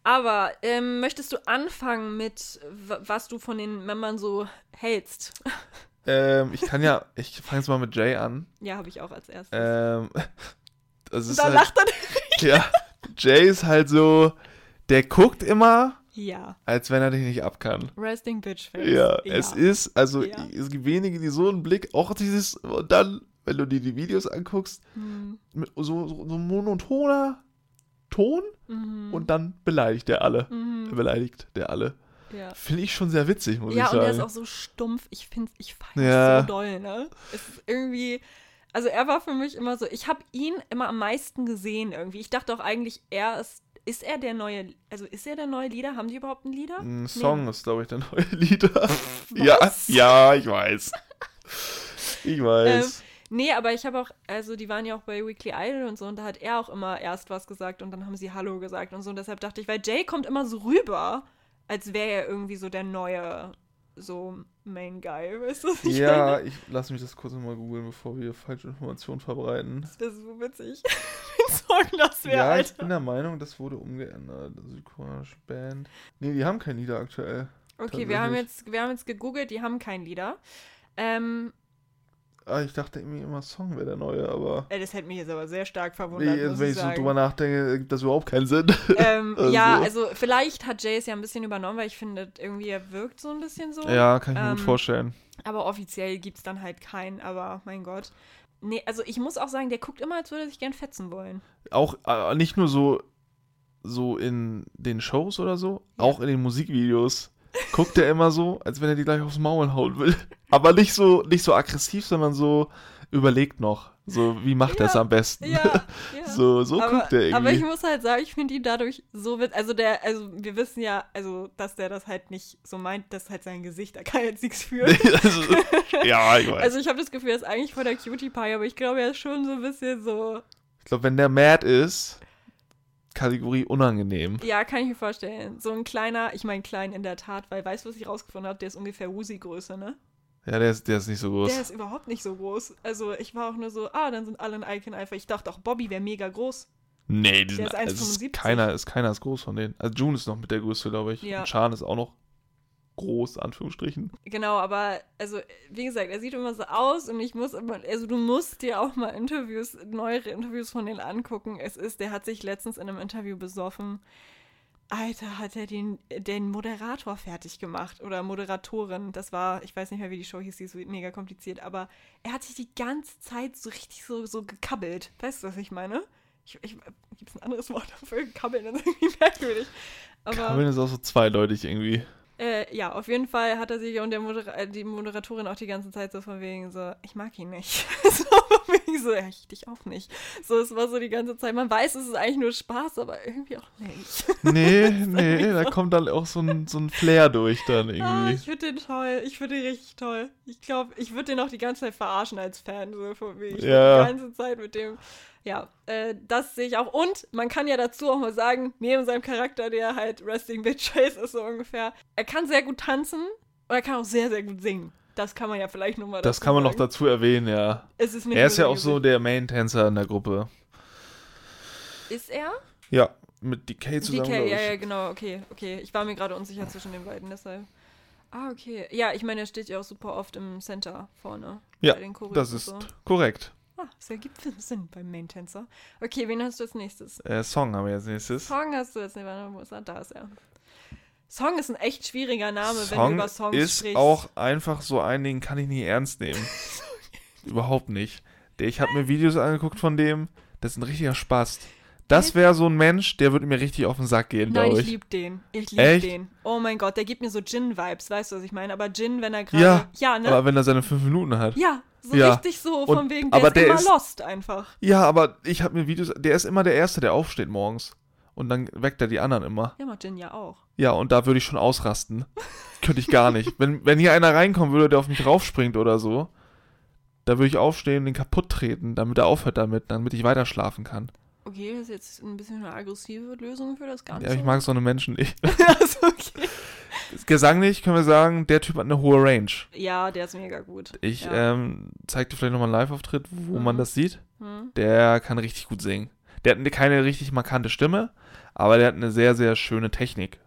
Aber ähm, möchtest du anfangen mit, was du von den Membern so hältst? *laughs* Ähm, ich kann ja, ich fange jetzt mal mit Jay an. ja, habe ich auch als erstes. Ähm, das ist da halt, lacht er. Ja, Jay ist halt so, der guckt immer, Ja. als wenn er dich nicht ab kann. Resting Bitch Face. Ja, es ist, also Ja. es gibt wenige, die so einen Blick, auch dieses, und dann, wenn du dir die Videos anguckst, Hm, so, so, so monotoner Ton mhm, und dann beleidigt der alle. mhm, Beleidigt der alle. ja. Finde ich schon sehr witzig, muss Ja, ich und sagen. der ist auch so stumpf. Ich finde ich feiere Ja. so doll, ne? Es ist irgendwie. Also er war für mich immer so, ich habe ihn immer am meisten gesehen irgendwie. Ich dachte auch eigentlich, er ist, ist er der neue, also ist er der neue Leader? Haben die überhaupt einen Leader? Ein Song ist, glaube ich, der neue *laughs* Lieder. Was? Ja, ja, ich weiß. Ich weiß. Nee, aber ich habe auch, also die waren ja auch bei Weekly Idol und so und da hat er auch immer erst was gesagt und dann haben sie Hallo gesagt und so und deshalb dachte ich, weil Jay kommt immer so rüber, als wäre er irgendwie so der neue so Main Guy, weißt du? was Ich Ja, meine? ich lass mich das kurz nochmal googeln, bevor wir falsche Informationen verbreiten. Das wäre so witzig. *laughs* Wenn Song das wäre, ja, ich bin der Meinung, das wurde umgeändert. Südkoreanische Band. Nee, die haben kein Lieder aktuell. Okay, wir haben, jetzt, wir haben jetzt gegoogelt, die haben kein Lieder. Ähm, Ah, ich dachte irgendwie immer Song wäre der neue, aber. ey, das hätte mich jetzt aber sehr stark verwundert, Nee, wenn ich so drüber nachdenke, ergibt das überhaupt keinen Sinn. ähm, *laughs* Also. Ja, also vielleicht hat Jay es ja ein bisschen übernommen, weil ich finde, irgendwie er wirkt so ein bisschen so. ja, kann ich mir Ähm, gut vorstellen. Aber offiziell gibt es dann halt keinen, aber mein Gott. Nee, also ich muss auch sagen, der guckt immer, als würde er sich gern fetzen wollen. Auch äh, nicht nur so, so in den Shows oder so, auch in den Musikvideos guckt er immer so, als wenn er die gleich aufs Maul hauen will. Aber nicht so, nicht so aggressiv, sondern so überlegt noch. So, wie macht er es Ja, am besten? Ja, *laughs* ja. so, so aber, guckt er irgendwie. aber ich muss halt sagen, ich finde ihn dadurch so wit also der, also wir wissen ja, also dass der das halt nicht so meint, das ist halt sein Gesicht, da kann jetzt nichts für. also, ja, ich weiß. Also ich habe das Gefühl, er ist eigentlich voll der Cutie Pie, aber ich glaube, er ist schon so ein bisschen so. ich glaube, wenn der mad ist, Kategorie unangenehm. Ja, kann ich mir vorstellen. So ein kleiner, ich meine klein in der Tat, weil weißt du, was ich rausgefunden habe? Der ist ungefähr Uzi-Größe, ne? Ja, der ist, der ist nicht so groß. Der ist überhaupt nicht so groß. Also ich war auch nur so, ah, dann sind alle ein Icon einfach. Ich dachte auch, Bobby wäre mega groß. nee, die der sind, ist es ist 1,75. keiner, ist keiner ist groß von denen. Also June ist noch mit der Größte, glaube ich. Ja. Und Chan ist auch noch groß, Anführungsstrichen. Genau, aber also wie gesagt, er sieht immer so aus und ich muss immer, also du musst dir auch mal Interviews, neuere Interviews von denen angucken. Es ist, der hat sich letztens in einem Interview besoffen. Alter, hat er den, den Moderator fertig gemacht oder Moderatorin. Das war, ich weiß nicht mehr, wie die Show hieß, die ist so mega kompliziert, aber er hat sich die ganze Zeit so richtig so, so gekabbelt. Weißt du, was ich meine? Ich, ich, Gibt es ein anderes Wort dafür? Kabbeln das ist irgendwie merkwürdig. Aber, Kabin ist auch so zweideutig irgendwie. Äh, ja, auf jeden Fall hat er sich und der Modera äh, die Moderatorin auch die ganze Zeit so von wegen so, ich mag ihn nicht. *laughs* so von wegen so, ja, ich dich auch nicht. So, es war so die ganze Zeit. Man weiß, es ist eigentlich nur Spaß, aber irgendwie auch nicht. *laughs* Nee, nee, da kommt dann auch so ein, so ein Flair durch dann Ah, irgendwie. ich finde den toll. Ich finde den richtig toll. Ich glaube, ich würde den auch die ganze Zeit verarschen als Fan. So von wegen. Ja. Die ganze Zeit mit dem. Ja, äh, das sehe ich auch. Und man kann ja dazu auch mal sagen, neben seinem Charakter, der halt Resting Bitch *laughs* Face ist, so ungefähr, er kann sehr gut tanzen und er kann auch sehr, sehr gut singen. Das kann man ja vielleicht nochmal Das kann man noch sagen. dazu erwähnen, ja. Es ist nicht Er ist ja auch so der Main-Tänzer in der Gruppe. Ist er? Ja, mit DK zusammen. DK, ja, ich. ja, genau, okay, okay. Ich war mir gerade unsicher zwischen den beiden, deshalb. Ah, okay. Ja, ich meine, er steht ja auch super oft im Center vorne. Ja, bei den Choreos Das ist so. korrekt. Ah, das ergibt Sinn beim Main-Tänzer. Okay, wen hast du als nächstes? Äh, Song haben wir als nächstes. Song hast du ist er? Da ist er. Song ist ein echt schwieriger Name, wenn du Song über Songs ist sprichst. auch einfach so ein Ding, kann ich nie ernst nehmen. *laughs* Überhaupt nicht. Ich habe mir Videos angeguckt von dem, das ist ein richtiger Spaß. Das wäre so ein Mensch, der würde mir richtig auf den Sack gehen, Nein, glaube ich ich. liebe den. Ich liebe den. Oh mein Gott, der gibt mir so Jin-Vibes, weißt du, was ich meine? Aber Jin, wenn er gerade. Ja, ja, ne? Aber wenn er seine fünf Minuten hat. ja, so Ja. richtig so Und- von wegen, der aber ist der immer ist- lost einfach. Ja, aber ich habe mir Videos, der ist immer der Erste, der aufsteht morgens. Und dann weckt er die anderen immer. Ja, macht Jin ja auch. Ja, und da würde ich schon ausrasten. Könnte ich gar nicht. Wenn, wenn hier einer reinkommen würde, der auf mich raufspringt oder so, da würde ich aufstehen und den kaputt treten, damit er aufhört damit, damit ich weiter schlafen kann. Okay, das ist jetzt ein bisschen eine aggressive Lösung für das Ganze. Ja, ich mag so eine Menschen nicht. *laughs* also, okay. Gesanglich können wir sagen, der Typ hat eine hohe Range. Ja, der ist mega gut. Ich ja. ähm, zeig dir vielleicht nochmal einen Live-Auftritt, wo man Mhm. das sieht. Hm? Der kann richtig gut singen. Der hat eine- keine richtig markante Stimme, aber der hat eine sehr, sehr schöne Technik.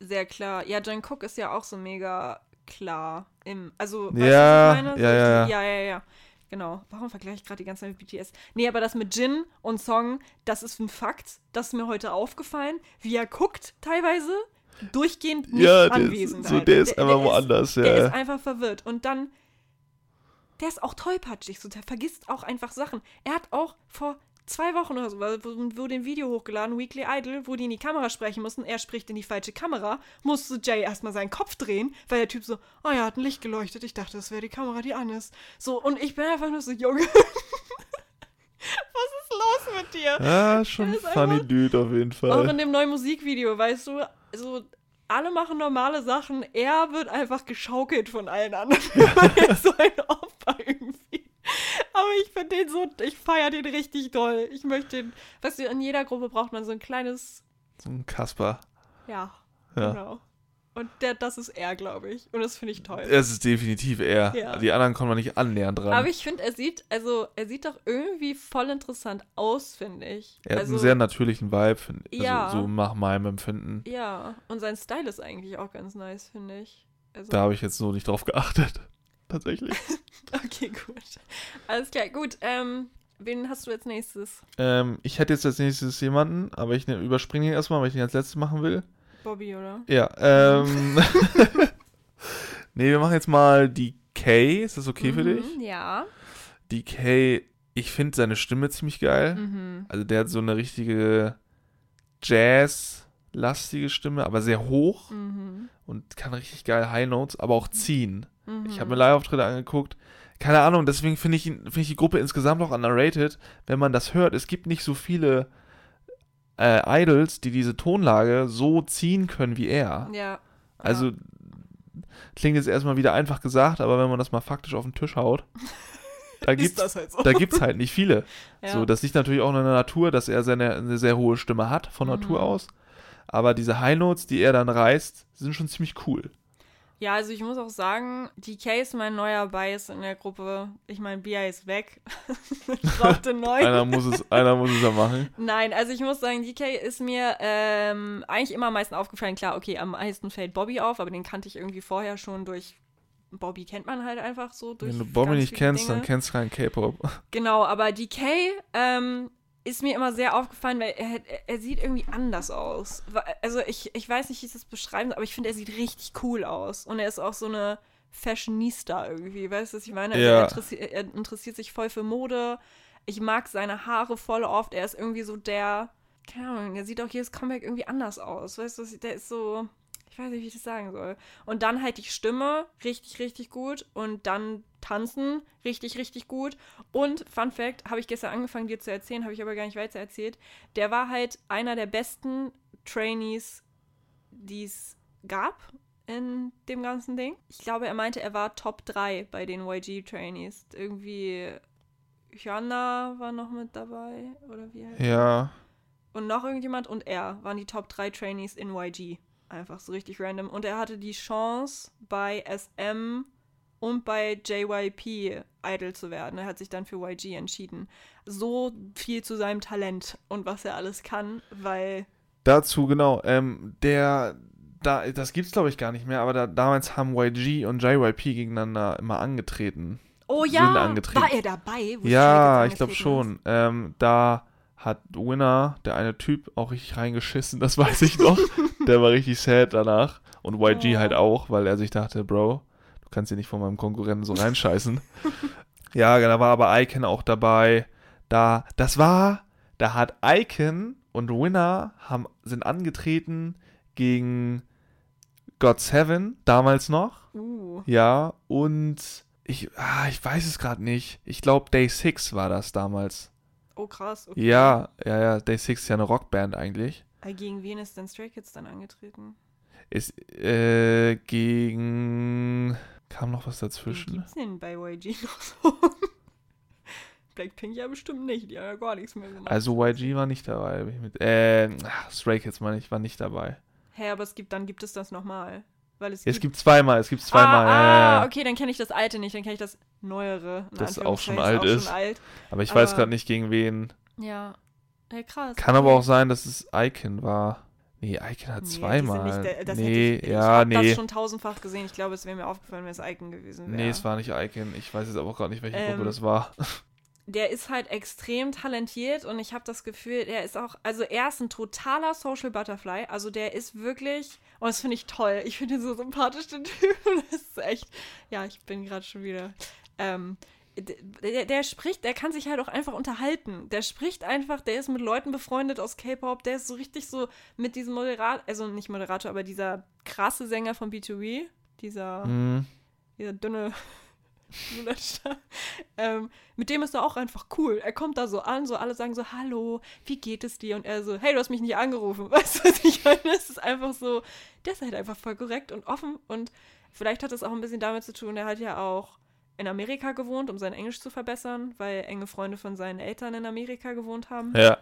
Sehr klar. Ja, John Cook ist ja auch so mega klar im. Also, weißt Ja, du, was ich meine? ja, so ja, die- ja, ja, ja. Genau. Warum vergleiche ich gerade die ganze Zeit mit BTS? Nee, aber das mit Jin und Song, das ist ein Fakt. Das ist mir heute aufgefallen. Wie er guckt, teilweise durchgehend nicht ja, der anwesend. ist, so, der ist einfach der woanders. Der ja. ist einfach verwirrt. Und dann, der ist auch tollpatschig, so, der vergisst auch einfach Sachen. Er hat auch vor zwei Wochen oder so, wurde ein Video hochgeladen, Weekly Idol, wo die in die Kamera sprechen mussten. Er spricht in die falsche Kamera, musste Jay erstmal seinen Kopf drehen, weil der Typ so, oh ja, hat ein Licht geleuchtet, ich dachte, das wäre die Kamera, die an ist. So, und ich bin einfach nur so, Junge, *laughs* was ist los mit dir? Ja, schon funny Dude auf jeden Auch Fall. in dem neuen Musikvideo, weißt du, also alle machen normale Sachen, er wird einfach geschaukelt von allen anderen. *laughs* *laughs* er ist so ein Opfer irgendwie. Aber ich finde den so, ich feiere den richtig doll. Ich möchte den, weißt du, in jeder Gruppe braucht man so ein kleines, So ein Kasper. ja, Ja. genau. Und der, das ist er, glaube ich. Und das finde ich toll. Es ist definitiv er. Ja. Die anderen kommen wir nicht annähernd dran. Aber ich finde, er sieht, also er sieht doch irgendwie voll interessant aus, finde ich. er hat also, einen sehr natürlichen Vibe, finde ich. Ja. Also, so nach meinem Empfinden. Ja, und sein Style ist eigentlich auch ganz nice, finde ich. Also, Da habe ich jetzt so nicht drauf geachtet. Tatsächlich. *laughs* okay, gut. Alles klar, gut. Ähm, wen hast du als nächstes? ähm, ich hätte jetzt als nächstes jemanden, aber ich ne, überspringe ihn erstmal, weil ich ihn als letztes machen will. Bobby, oder? Ja, ähm. *laughs* nee, wir machen jetzt mal die Kay. Ist das okay für dich? Mhm, Ja. Die Kay, ich finde seine Stimme ziemlich geil. Mhm. Also der hat so eine richtige Jazz-lastige Stimme, aber sehr hoch Mhm. und kann richtig geil High Notes, aber auch ziehen. Mhm. Ich habe mir Live-Auftritte angeguckt. Keine Ahnung, deswegen finde ich, finde ich die Gruppe insgesamt auch underrated, wenn man das hört. Es gibt nicht so viele äh, Idols, die diese Tonlage so ziehen können wie er. Ja. Also klingt jetzt erstmal wieder einfach gesagt, aber wenn man das mal faktisch auf den Tisch haut, *laughs* da gibt's, das halt so. da gibt's halt nicht viele. *laughs* ja. So, das liegt natürlich auch in der Natur, dass er seine, eine sehr hohe Stimme hat, von Natur Mhm. aus. Aber diese High Notes, die er dann reißt, sind schon ziemlich cool. Ja, also ich muss auch sagen, DK ist mein neuer Bias in der Gruppe. Ich meine, Bia ist weg. *laughs* ich brauchte *laughs* neuen. Einer muss es, einer muss es ja machen. Nein, also ich muss sagen, DK ist mir ähm, eigentlich immer am meisten aufgefallen. Klar, okay, am meisten fällt Bobby auf, aber den kannte ich irgendwie vorher schon durch. Bobby kennt man halt einfach so durch. Wenn du Bobby nicht kennst, Dinge. dann kennst du keinen K-Pop. Genau, aber DK ähm, ist mir immer sehr aufgefallen, weil er, er, er sieht irgendwie anders aus. Also ich, ich weiß nicht, wie ich das beschreiben soll, aber ich finde, er sieht richtig cool aus. Und er ist auch so eine Fashionista irgendwie, weißt du, was ich meine? Also Ja. er, interessi er interessiert sich voll für Mode. Ich mag seine Haare voll oft. Er ist irgendwie so der, keine Ahnung, der sieht auch jedes Comeback irgendwie anders aus. Weißt du, der ist so, ich weiß nicht, wie ich das sagen soll. Und dann halt die Stimme, richtig, richtig gut. Und dann tanzen, richtig, richtig gut. Und Fun Fact, habe ich gestern angefangen dir zu erzählen, habe ich aber gar nicht weiter erzählt. Der war halt einer der besten Trainees, die es gab in dem ganzen Ding. Ich glaube, er meinte, er war Top 3 bei den YG-Trainees. Irgendwie Hyuna war noch mit dabei, oder wie heißt Ja. und noch irgendjemand und er waren die Top 3 Trainees in YG. Einfach so richtig random. Und er hatte die Chance, bei SM und bei JYP Idol zu werden. Er hat sich dann für YG entschieden. So viel zu seinem Talent und was er alles kann, weil. Dazu, genau. Ähm, der, da, das gibt's glaube ich gar nicht mehr, aber da, damals haben YG und JYP gegeneinander immer angetreten. Oh ja! angetreten. War er dabei? ja, ich glaube schon. Ähm, da hat Winner, der eine Typ, auch richtig reingeschissen, das weiß ich noch. *laughs* der war richtig sad danach. Und YG Oh. halt auch, weil er sich dachte, Bro, du kannst hier nicht von meinem Konkurrenten so reinscheißen. *laughs* ja, da war aber Icon auch dabei. Da, das war, da hat Icon und Winner haben, sind angetreten gegen God Seven, damals noch. Uh, Ja, und ich, ah, ich weiß es gerade nicht. Ich glaube, Day 6 war das damals. oh krass. Okay. Ja, ja, ja, Day 6 ist ja eine Rockband eigentlich. Äh, Gegen wen ist denn Stray Kids dann angetreten? Ist äh, gegen. Kam noch was dazwischen? gibt's denn bei YG *laughs* noch so? Blackpink ja bestimmt nicht, die haben ja gar nichts mehr gemacht. Also YG war nicht dabei. Mit, äh, ach, Stray Kids meine ich, war nicht dabei. Hä, aber es gibt, dann gibt es das nochmal. Weil es, Es gibt zweimal, es gibt zweimal. Ah, ja, ah, okay, dann kenne ich das alte nicht, dann kenne ich das neuere. Das auch schon alt ist. Auch schon alt. Aber ich weiß aber- gerade nicht gegen wen. Ja. Ja, krass. Kann aber auch sein, dass es Icon war. Nee, Icon hat Nee, zweimal. Nicht, der- das nee, ich, ich ja, habe nee. das schon tausendfach gesehen. Ich glaube, es wäre mir aufgefallen, wenn es Icon gewesen wäre. Nee, es war nicht Icon. Ich weiß jetzt aber auch gerade nicht, welche Ähm, Gruppe das war. *laughs* der ist halt extrem talentiert und ich habe das Gefühl, er ist auch, also er ist ein totaler Social Butterfly. Also der ist wirklich, und das finde ich toll. Ich finde ihn so sympathisch, den Typ. *laughs* Das ist echt, ja, ich bin gerade schon wieder. Ähm, der, der spricht, der kann sich halt auch einfach unterhalten. Der spricht einfach, der ist mit Leuten befreundet aus K-Pop, der ist so richtig so mit diesem Moderator, also nicht Moderator, aber dieser krasse Sänger von B2B, dieser Hm. dieser dünne *laughs* ähm, mit dem ist er auch einfach cool. Er kommt da so an, so alle sagen so, hallo, wie geht es dir? Und er so, hey, du hast mich nicht angerufen. *laughs* Weißt du, was ich meine? Es ist einfach so, der ist halt einfach voll korrekt und offen und vielleicht hat es auch ein bisschen damit zu tun, er hat ja auch in Amerika gewohnt, um sein Englisch zu verbessern, weil enge Freunde von seinen Eltern in Amerika gewohnt haben. Ja.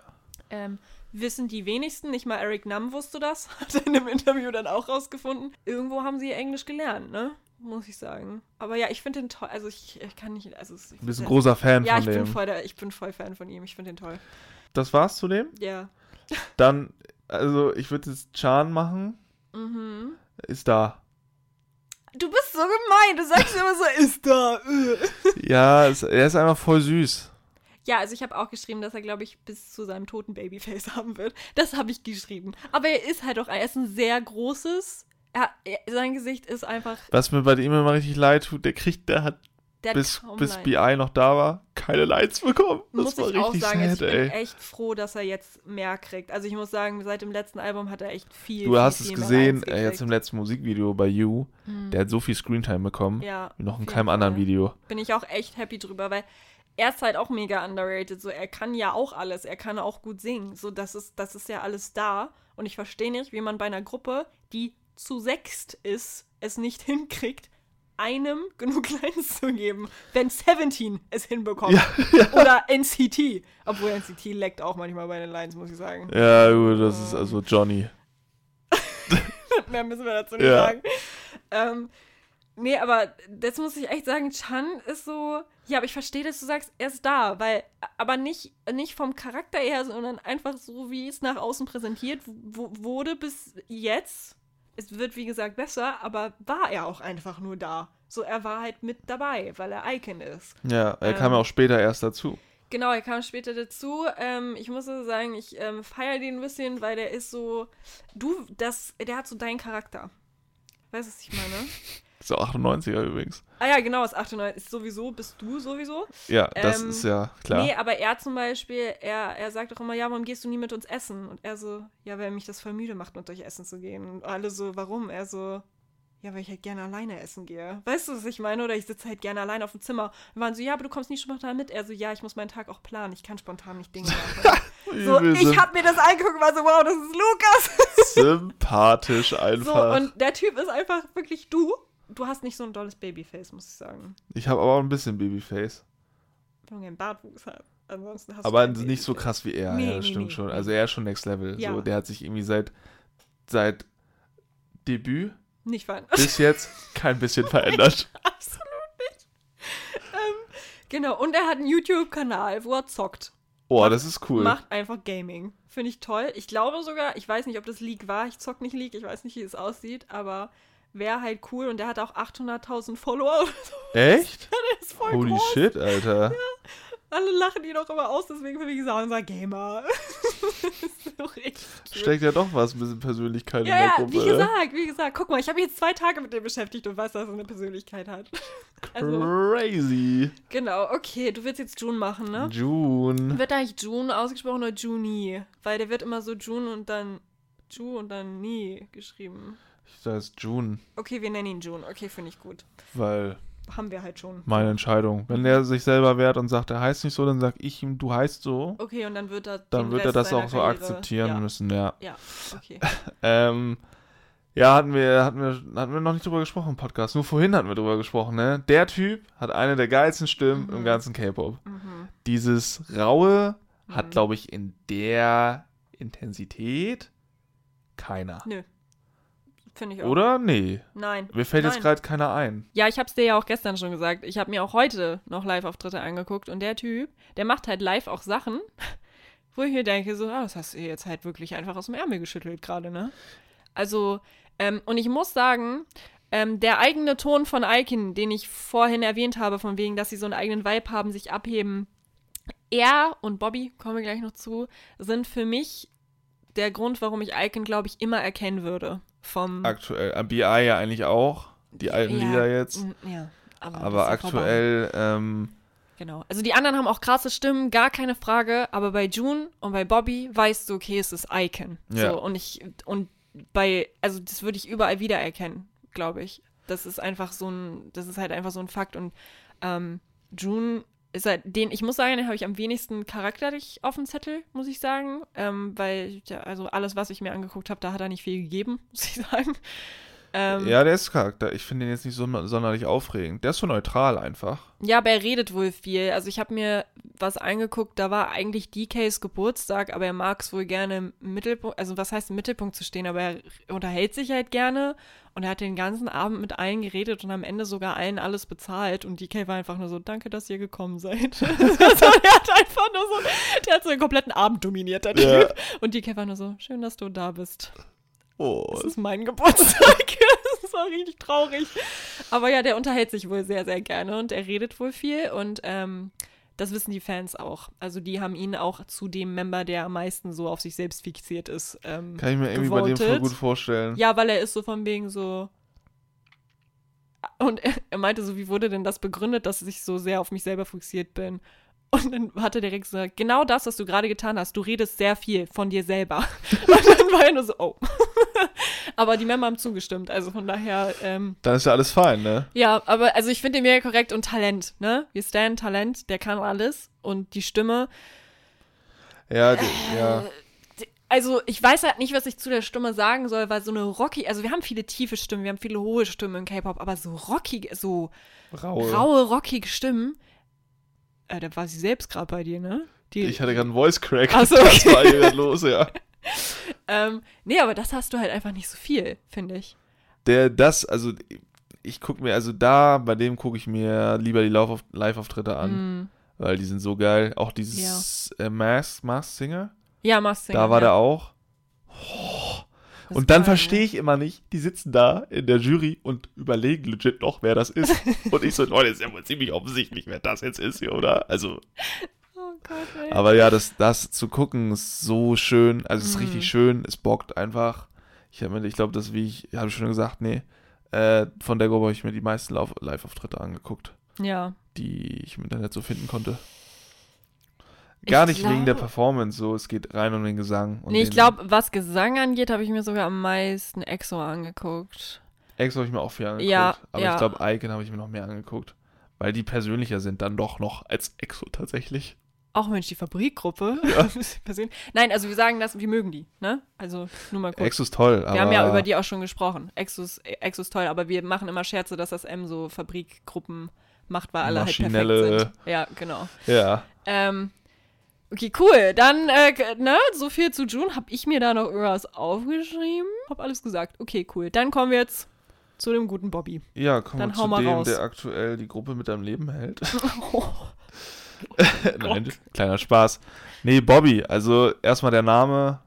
Ähm, wissen die wenigsten, nicht mal Eric Nam wusste das, *laughs* hat er in einem Interview dann auch rausgefunden. Irgendwo haben sie Englisch gelernt, ne? Muss ich sagen. Aber ja, ich finde den toll. Also ich, ich kann nicht. Also ich Du bist ein großer Fan ja, von ich bin dem. voll der, ich bin voll Fan von ihm. Ich finde den toll. Das war's zu dem? Ja. Dann, also ich würde jetzt Chan machen. Mhm. Ist da. Du bist so gemein. Du sagst immer so, ist da. äh. Ja, es, er ist einfach voll süß. Ja, also ich habe auch geschrieben, dass er, glaube ich, bis zu seinem toten Babyface haben wird. Das habe ich geschrieben. Aber er ist halt auch, er ist ein sehr großes. Er, er, sein Gesicht ist einfach. Was mir bei ihm immer richtig leid tut, der kriegt, der hat Der bis, bis. BI noch da war, keine Lights bekommen. Das muss war ich auch richtig sagen, also sad, ich bin ey. echt froh, dass er jetzt mehr kriegt. Also ich muss sagen, seit dem letzten Album hat er echt viel. Du viel, hast es viel mehr gesehen, äh, jetzt im letzten Musikvideo bei You. Hm. Der hat so viel Screentime bekommen. ja, Wie noch in keinem anderen Fall. Video. Bin ich auch echt happy drüber, weil er ist halt auch mega underrated. So, er kann ja auch alles. Er kann auch gut singen. So, das ist, das ist ja alles da. Und ich verstehe nicht, wie man bei einer Gruppe, die zu sechst ist, es nicht *laughs* hinkriegt, einem *laughs* genug Lines zu geben, wenn Seventeen es hinbekommt. *laughs* Oder NCT. Obwohl NCT leckt auch manchmal bei den Lines, muss ich sagen. Ja, gut, das ist also Johnny. *laughs* Mehr müssen wir dazu nicht Ja. sagen. Ähm, nee, aber das muss ich echt sagen, Chan ist so. Ja, aber ich verstehe, dass du sagst, er ist da, weil, aber nicht, nicht vom Charakter her, sondern einfach so, wie es nach außen präsentiert wurde bis jetzt. Es wird, wie gesagt, besser, aber war er auch einfach nur da. So, er war halt mit dabei, weil er Icon ist. Ja, er kam Ähm. ja auch später erst dazu. Genau, er kam später dazu. Ähm, ich muss also sagen, ich ähm, feiere den ein bisschen, weil der ist so. Du, das, der hat so deinen Charakter. Weißt du, was ich meine? *laughs* So 98er übrigens. Ah ja, genau, das 98 ist sowieso, bist du sowieso. Ja, das Ähm, ist ja klar. Nee, aber er zum Beispiel, er, er sagt doch immer, ja, warum gehst du nie mit uns essen? Und er so, ja, weil mich das voll müde macht, mit euch essen zu gehen. Und alle so, warum? Er so, ja, weil ich halt gerne alleine essen gehe. Weißt du, was ich meine? Oder ich sitze halt gerne alleine auf dem Zimmer. Und waren so, ja, aber du kommst nicht spontan mit. Er so, ja, ich muss meinen Tag auch planen. Ich kann spontan nicht Dinge machen. *laughs* so, ich hab mir das angeguckt und war so, wow, das ist Lukas. sympathisch *laughs* so, einfach. und der Typ ist einfach wirklich du. Du hast nicht so ein dolles Babyface, muss ich sagen. ich habe aber auch ein bisschen Babyface. Wenn du einen Bartwuchs hast. Ansonsten hast Aber nicht so krass wie er. Nee, ja, das nee, stimmt nee, schon. Also er ist schon Next Level. Ja. So, der hat sich irgendwie seit, seit Debüt Nicht fallen. bis jetzt kein bisschen *laughs* verändert. *laughs* Absolut nicht. ähm, genau, und er hat einen YouTube-Kanal, wo er zockt. Oh, das ist cool. Macht einfach Gaming. Finde ich toll. Ich glaube sogar, ich weiß nicht, ob das League war. Ich zock nicht League, ich weiß nicht, wie es aussieht, aber wäre halt cool. Und der hat auch 800.000 Follower. oder so. *laughs* Echt? der ist voll Holy groß. shit, Alter. Alle lachen ihn auch immer aus, deswegen bin ich gesagt, unser Gamer. *laughs* Steckt ja doch was, ein bisschen Persönlichkeit Ja, in der ja, Gruppe. wie ne? gesagt, wie gesagt. Guck mal, ich habe mich jetzt zwei Tage mit dem beschäftigt und weiß, dass er eine Persönlichkeit hat. *laughs* Also, Crazy. genau, okay, du willst jetzt June machen, ne? June. Wird eigentlich June ausgesprochen oder Juni? Weil der wird immer so June und dann Ju und dann nie geschrieben. Das ist June, Okay, wir nennen ihn June. Okay, finde ich gut. weil Haben wir halt schon. meine Entscheidung. Wenn er sich selber wehrt und sagt, er heißt nicht so, dann sag ich ihm, du heißt so. Okay, und dann wird er. Dann wird er Rest das seiner auch so Karriere- akzeptieren ja. müssen, ja. Ja, okay. *laughs* Ähm, ja, hatten wir, hatten wir, hatten wir noch nicht drüber gesprochen im Podcast. Nur vorhin hatten wir drüber gesprochen, ne? Der Typ hat eine der geilsten Stimmen Mhm. im ganzen K-Pop. Mhm. Dieses Raue hat, Mhm. glaube ich, in der Intensität keiner. Nö. Finde ich auch. Oder? Nee. Nein. Mir fällt jetzt Nein. gerade keiner ein. Ja, ich hab's dir ja auch gestern schon gesagt. Ich habe mir auch heute noch Live-Auftritte angeguckt und der Typ, der macht halt live auch Sachen, wo ich mir denke, so, ah, das hast du jetzt halt wirklich einfach aus dem Ärmel geschüttelt gerade, ne? Also, ähm, und ich muss sagen, ähm, der eigene Ton von Icon, den ich vorhin erwähnt habe, von wegen, dass sie so einen eigenen Vibe haben, sich abheben, er und Bobby, kommen wir gleich noch zu, sind für mich der Grund, warum ich Icon, glaube ich, immer erkennen würde. Vom Aktuell. Äh, BI ja eigentlich auch. Die alten Ja, Lieder jetzt. mm, Ja, aber, Aber aktuell, ähm, Genau. Also die anderen haben auch krasse Stimmen, gar keine Frage. Aber bei June und bei Bobby weißt du, okay, es ist Icon. Ja. So, und ich, und bei, also das würde ich überall wiedererkennen, glaube ich. Das ist einfach so ein, das ist halt einfach so ein Fakt. Und ähm, June den, ich muss sagen, den habe ich am wenigsten charakterlich auf dem Zettel, muss ich sagen. Ähm, weil, also alles, was ich mir angeguckt habe, da hat er nicht viel gegeben, *laughs* muss ich sagen. Ähm, Ja, der ist Charakter. Ich finde den jetzt nicht so sonderlich aufregend. Der ist so neutral einfach. Ja, aber er redet wohl viel. Also ich habe mir was angeguckt, da war eigentlich DKs Geburtstag, aber er mag es wohl gerne im Mittelpunkt, also was heißt im Mittelpunkt zu stehen, aber er unterhält sich halt gerne und er hat den ganzen Abend mit allen geredet und am Ende sogar allen alles bezahlt und DK war einfach nur so, danke, dass ihr gekommen seid. *laughs* also er hat einfach nur so, der hat so den kompletten Abend dominiert, der Ja. Typ. Und DK war nur so, schön, dass du da bist. Oh. Das ist mein Geburtstag. *laughs* das war richtig traurig. Aber ja, der unterhält sich wohl sehr, sehr gerne und er redet wohl viel und ähm, das wissen die Fans auch. Also die haben ihn auch zu dem Member, der am meisten so auf sich selbst fixiert ist. Ähm, Kann ich mir irgendwie bei dem voll gewotet. gut vorstellen. ja, weil er ist so von wegen so. Und er, *laughs* er meinte so, wie wurde denn das begründet, dass ich so sehr auf mich selber fixiert bin? Und dann hat er direkt gesagt, genau das, was du gerade getan hast, du redest sehr viel von dir selber. *laughs* Und dann war er nur so, oh. *laughs* Aber die Member haben zugestimmt, also von daher, ähm, Dann ist ja alles fein, ne? ja, aber also ich finde ihn mega korrekt und Talent, ne? Wir Stan Talent, der kann alles und die Stimme. Ja, die, ja. Äh, die- Also ich weiß halt nicht, was ich zu der Stimme sagen soll, weil so eine rocky, also wir haben viele tiefe Stimmen, wir haben viele hohe Stimmen im K-Pop, aber so rockige, so Raue. raue, rockige Stimmen, äh, da war sie selbst gerade bei dir, ne? Die, Ich hatte gerade einen Voice Crack. Ach so, *laughs* Das okay. war hier los, ja. *laughs* ähm, nee, aber das hast du halt einfach nicht so viel, finde ich. Der, das, also, ich gucke mir, also da, bei dem gucke ich mir lieber die Live- Live-Auftritte an, Mm. weil die sind so geil. Auch dieses äh, Mask, Mask Singer, Ja, Must da war ja. der auch. Das Und dann geil, verstehe ne? ich immer nicht, die sitzen da in der Jury und überlegen legit noch, wer das ist. *laughs* und ich so, Leute, ist ja wohl ziemlich offensichtlich, wer das jetzt ist hier, oder? Also, Oh Gott, aber ja, das, das zu gucken ist so schön. Also, es ist Mhm. richtig schön, es bockt einfach. Ich habe mir, ich glaube, das, wie ich, habe ich schon gesagt, nee, äh, von der Gruppe habe ich mir die meisten Live-Auftritte angeguckt, ja. die ich im Internet so finden konnte. Gar Ich nicht wegen der Performance, so, es geht rein um den Gesang. Und Nee, ich glaube, was Gesang angeht, habe ich mir sogar am meisten EXO angeguckt. Ex habe ich mir auch viel angeguckt. Ja, aber ja. ich glaube, Icon habe ich mir noch mehr angeguckt. Weil die persönlicher sind dann doch noch als Exo tatsächlich. Auch Mensch, die Fabrikgruppe. Ja. *laughs* Nein, also wir sagen das, wir mögen die, ne? Also nur mal kurz. Exo ist toll, aber. wir haben ja über die auch schon gesprochen. Exo ist, Exo ist toll, aber wir machen immer Scherze, dass das M so Fabrikgruppen macht, weil alle halt perfekt sind. Ja, genau. Ja. Ähm, okay, cool. Dann, äh, ne, so viel zu June. Hab ich mir da noch irgendwas aufgeschrieben? Hab alles gesagt. Okay, cool. Dann kommen wir jetzt zu dem guten Bobby. Ja, kommen Dann wir zu mal dem, raus. der aktuell die Gruppe mit am Leben hält. *laughs* Oh, *laughs* Nein, kleiner Spaß. Nee, Bobby. Also erstmal der Name.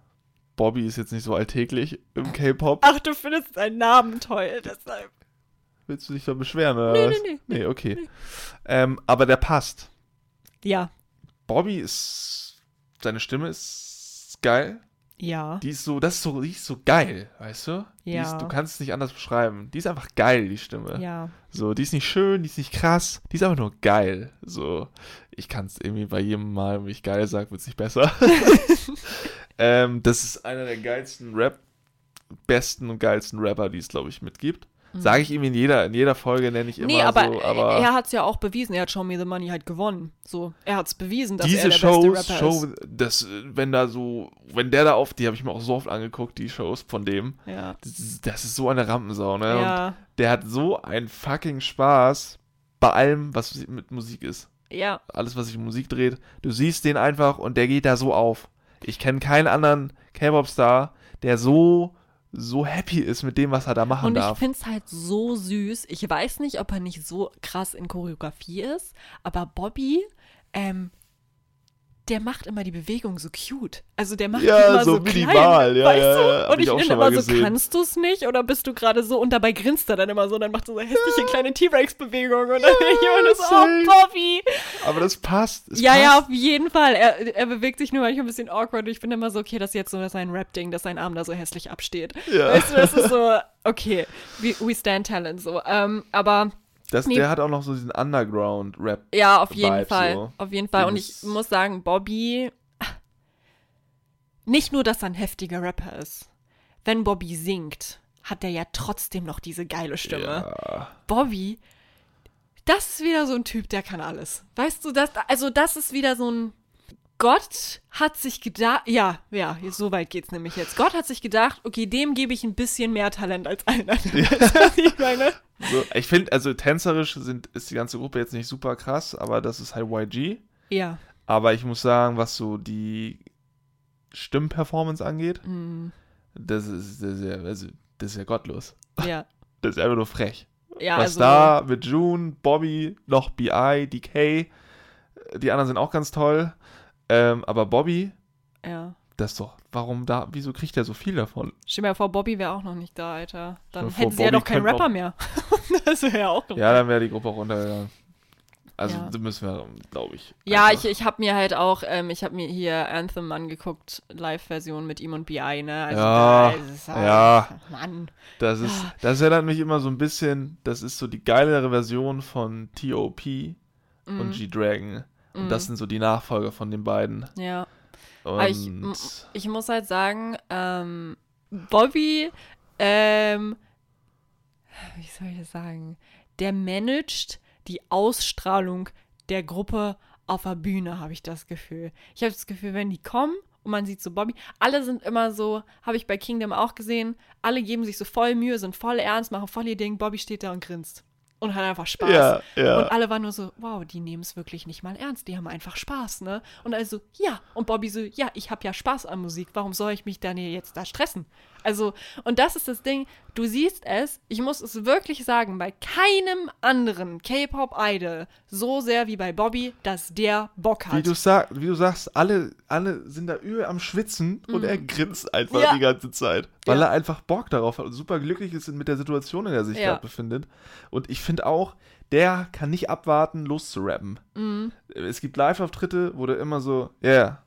Bobby ist jetzt nicht so alltäglich im K-Pop. Ach, du findest seinen Namen toll, deshalb. Willst du dich da beschweren oder Nee, was? nee, nee. Nee, okay. Ähm, aber der passt. Ja. Bobby ist. Seine Stimme ist geil. Ja. Die ist so, das ist so, die ist so geil, weißt du? Ja. ist, du kannst es nicht anders beschreiben. Die ist einfach geil, die Stimme. Ja. So, die ist nicht schön, die ist nicht krass, die ist einfach nur geil. So, ich kann es irgendwie bei jedem Mal, wenn ich geil sage, wird es nicht besser. *laughs* ähm, das ist einer der geilsten Rap, besten und geilsten Rapper, die es, glaube ich, mitgibt. Sage ich ihm in jeder, in jeder Folge, nenne ich immer Mhm. Nee, aber, so, aber er hat es ja auch bewiesen. Er hat Show Me the Money halt gewonnen. So, er hat es bewiesen, dass diese er der Shows, beste Rapper Show, das, äh, wenn da so, wenn der da auf, die habe ich mir auch so oft angeguckt, die Shows von dem. ist. Ja. Das ist, das ist so eine Rampensau, ne? Und Ja. der hat so einen fucking Spaß bei allem, was mit Musik ist. Ja. Alles, was sich um Musik dreht. Du siehst den einfach und der geht da so auf. Ich kenne keinen anderen K-Pop-Star, der so, so happy ist mit dem, was er da machen Und ich darf. finde es halt so süß. Ich weiß nicht, ob er nicht so krass in Choreografie ist, aber Bobby, ähm, der macht immer die Bewegung so cute. Also der macht Ja, immer so so, minimal, klein, ja, weißt ja, du? ja, hab und ich ich immer so, gesehen. kannst du es nicht? Oder bist du gerade so? Und dabei grinst er dann immer so und dann macht er so hässliche kleine T-Rex-Bewegungen. Und *laughs* dann ich immer nur so, oh, Bobby. Aber das passt. Es Ja, passt. ja, auf jeden Fall. Er, er bewegt sich nur manchmal ein bisschen awkward. Und ich bin immer so, okay, das ist jetzt so sein Rap-Ding, dass sein Arm da so hässlich absteht. Ja. Weißt du, das ist so, okay, we, we stand talent so. Ähm, aber Das, Nee. Der hat auch noch so diesen Underground-Rap. ja, auf jeden Vibe Fall. so. Auf jeden Fall. Den Und ich muss sagen, Bobby, nicht nur, dass er ein heftiger Rapper ist. Wenn Bobby singt, hat er ja trotzdem noch diese geile Stimme. Ja. Bobby, das ist wieder so ein Typ, der kann alles. Weißt du, das, also das ist wieder so ein, Gott hat sich gedacht, ja, ja, so weit geht's nämlich jetzt. Gott hat sich gedacht, okay, dem gebe ich ein bisschen mehr Talent als allen anderen. *laughs* Was ich meine? So, ich finde, also tänzerisch sind, ist die ganze Gruppe jetzt nicht super krass, aber das ist halt YG. Ja. Aber ich muss sagen, was so die Stimmperformance angeht, Mm, das ist, das ist, ja, also, das ist ja gottlos. ja. *laughs* Das ist einfach nur frech. Ja, Was also, da mit June, Bobby, noch BI, DK, die anderen sind auch ganz toll. Ähm, aber Bobby, ja. das ist doch, warum da, wieso kriegt er so viel davon? Stell dir mal vor, Bobby wäre auch noch nicht da, Alter. Dann dir vor, hätten sie ja Bobby doch keinen Rapper noch- mehr. *laughs* das wäre ja auch Ja, dann wäre die Gruppe auch runtergegangen. Also, Ja. da müssen wir, glaube ich. Ja, einfach- ich, ich habe mir halt auch, ähm, ich habe mir hier Anthem angeguckt, Live-Version mit ihm und BI, ne? Also, Ja, da ist, ja. Mann. Das ist, das erinnert mich immer so ein bisschen, das ist so die geilere Version von T.O.P. Mhm. und G-Dragon. Und das sind so die Nachfolger von den beiden. Ja. Ich, ich muss halt sagen, ähm, Bobby, ähm, wie soll ich das sagen, der managt die Ausstrahlung der Gruppe auf der Bühne, habe ich das Gefühl. Ich habe das Gefühl, wenn die kommen und man sieht so Bobby, alle sind immer so, habe ich bei Kingdom auch gesehen, alle geben sich so voll Mühe, sind voll ernst, machen voll ihr Ding, Bobby steht da und grinst. Und hat einfach Spaß. ja, ja. Und alle waren nur so, wow, die nehmen es wirklich nicht mal ernst, die haben einfach Spaß, ne? Und also, ja. Und Bobby so, ja, ich habe ja Spaß an Musik, warum soll ich mich dann hier jetzt da stressen? Also, und das ist das Ding, du siehst es, ich muss es wirklich sagen, bei keinem anderen K-Pop-Idol so sehr wie bei Bobby, dass der Bock Wie hat. du, sag, wie du sagst, alle, alle sind da übel am Schwitzen und er grinst einfach. Ja. die ganze Zeit. Weil Ja. er einfach Bock darauf hat und super glücklich ist mit der Situation, in der er sich Ja. gerade befindet. Und ich finde auch, der kann nicht abwarten, loszurappen. Mhm. Es gibt Live-Auftritte, wo der immer so, ja, yeah,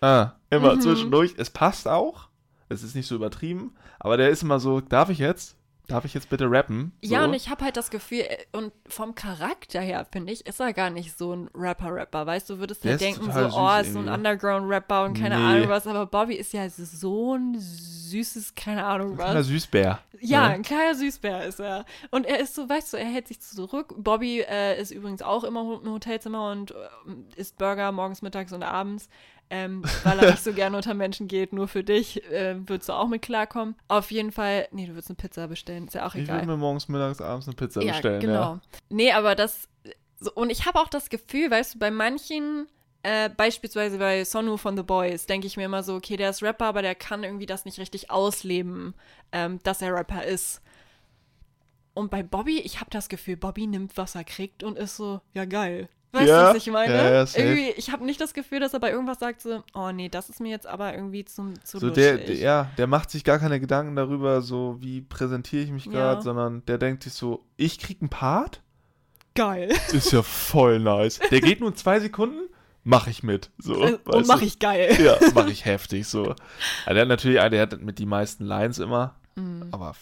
ah, immer Mhm. zwischendurch. Es passt auch. Es ist nicht so übertrieben. Aber der ist immer so, darf ich jetzt? Darf ich jetzt bitte rappen? So. Ja, und ich habe halt das Gefühl, äh, und vom Charakter her, finde ich, ist er gar nicht so ein Rapper-Rapper. Weißt du, du würdest ja ist denken, so, oh, ist so ein. Underground-Rapper und keine Nee. Ahnung was, aber Bobby ist ja so ein süßes, keine Ahnung was. Kleiner Süßbär. Ja, Ne? ein kleiner Süßbär ist er. Und er ist so, weißt du, er hält sich zurück. Bobby äh, ist übrigens auch immer im Hotelzimmer und äh, isst Burger morgens, mittags und abends. Ähm, weil er nicht so gerne unter Menschen geht, nur für dich äh, würdest du auch mit klarkommen. Auf jeden Fall, nee, du würdest eine Pizza bestellen, ist ja auch Ich egal. will mir morgens, mittags, abends eine Pizza ja, bestellen. genau. Ja. Nee, aber das, so, und ich habe auch das Gefühl, weißt du, bei manchen, äh, beispielsweise bei Sonu von The Boys, denke ich mir immer so, okay, der ist Rapper, aber der kann irgendwie das nicht richtig ausleben, ähm, dass er Rapper ist. Und bei Bobby, ich habe das Gefühl, Bobby nimmt, was er kriegt und ist so, ja geil. Weißt Ja, du, was ich meine? ja, ja, irgendwie, ich habe nicht das Gefühl, dass er bei irgendwas sagt so, oh nee, das ist mir jetzt aber irgendwie zum, zu So der, der, ja, der macht sich gar keine Gedanken darüber, so wie präsentiere ich mich gerade, sondern der denkt sich so, ich krieg einen Part? Geil. Ist ja voll nice. Der geht nur zwei Sekunden, mach ich mit. So, und weißt mach du? ich geil. Ja, mach ich heftig so. Ja, der hat natürlich, der hat mit die meisten Lines immer, Mhm. aber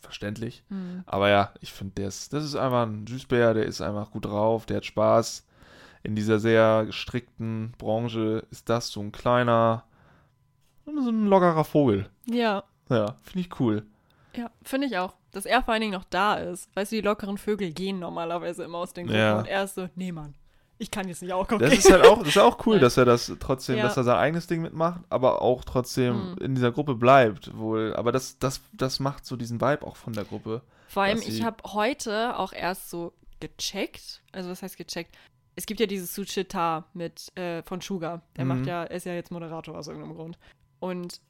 verständlich. Mhm. Aber ja, ich finde, das ist einfach ein Süßbär, der ist einfach gut drauf, der hat Spaß. In dieser sehr gestrickten Branche ist das so ein kleiner, so ein lockerer Vogel. Ja. Ja, finde ich cool. Ja, finde ich auch. Dass er vor allen Dingen noch da ist. Weißt du, die lockeren Vögel gehen normalerweise immer aus den Gruppen Ja. und er ist so, nee, Mann, ich kann jetzt nicht auch gucken. Das ist halt auch, das ist auch cool, *laughs* dass er das trotzdem, Ja. dass er sein eigenes Ding mitmacht, aber auch trotzdem Mhm. in dieser Gruppe bleibt wohl. Aber das, das, das macht so diesen Vibe auch von der Gruppe. Vor allem, ich habe heute auch erst so gecheckt, also was heißt gecheckt? Es gibt ja dieses Suchita mit äh, von Sugar. Der Mhm. macht ja, er ist ja jetzt Moderator aus irgendeinem Grund. Und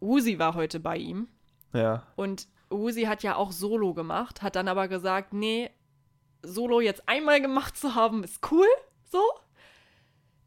Uzi war heute bei ihm Ja. und Uzi hat ja auch Solo gemacht, hat dann aber gesagt, nee, Solo jetzt einmal gemacht zu haben, ist cool, so.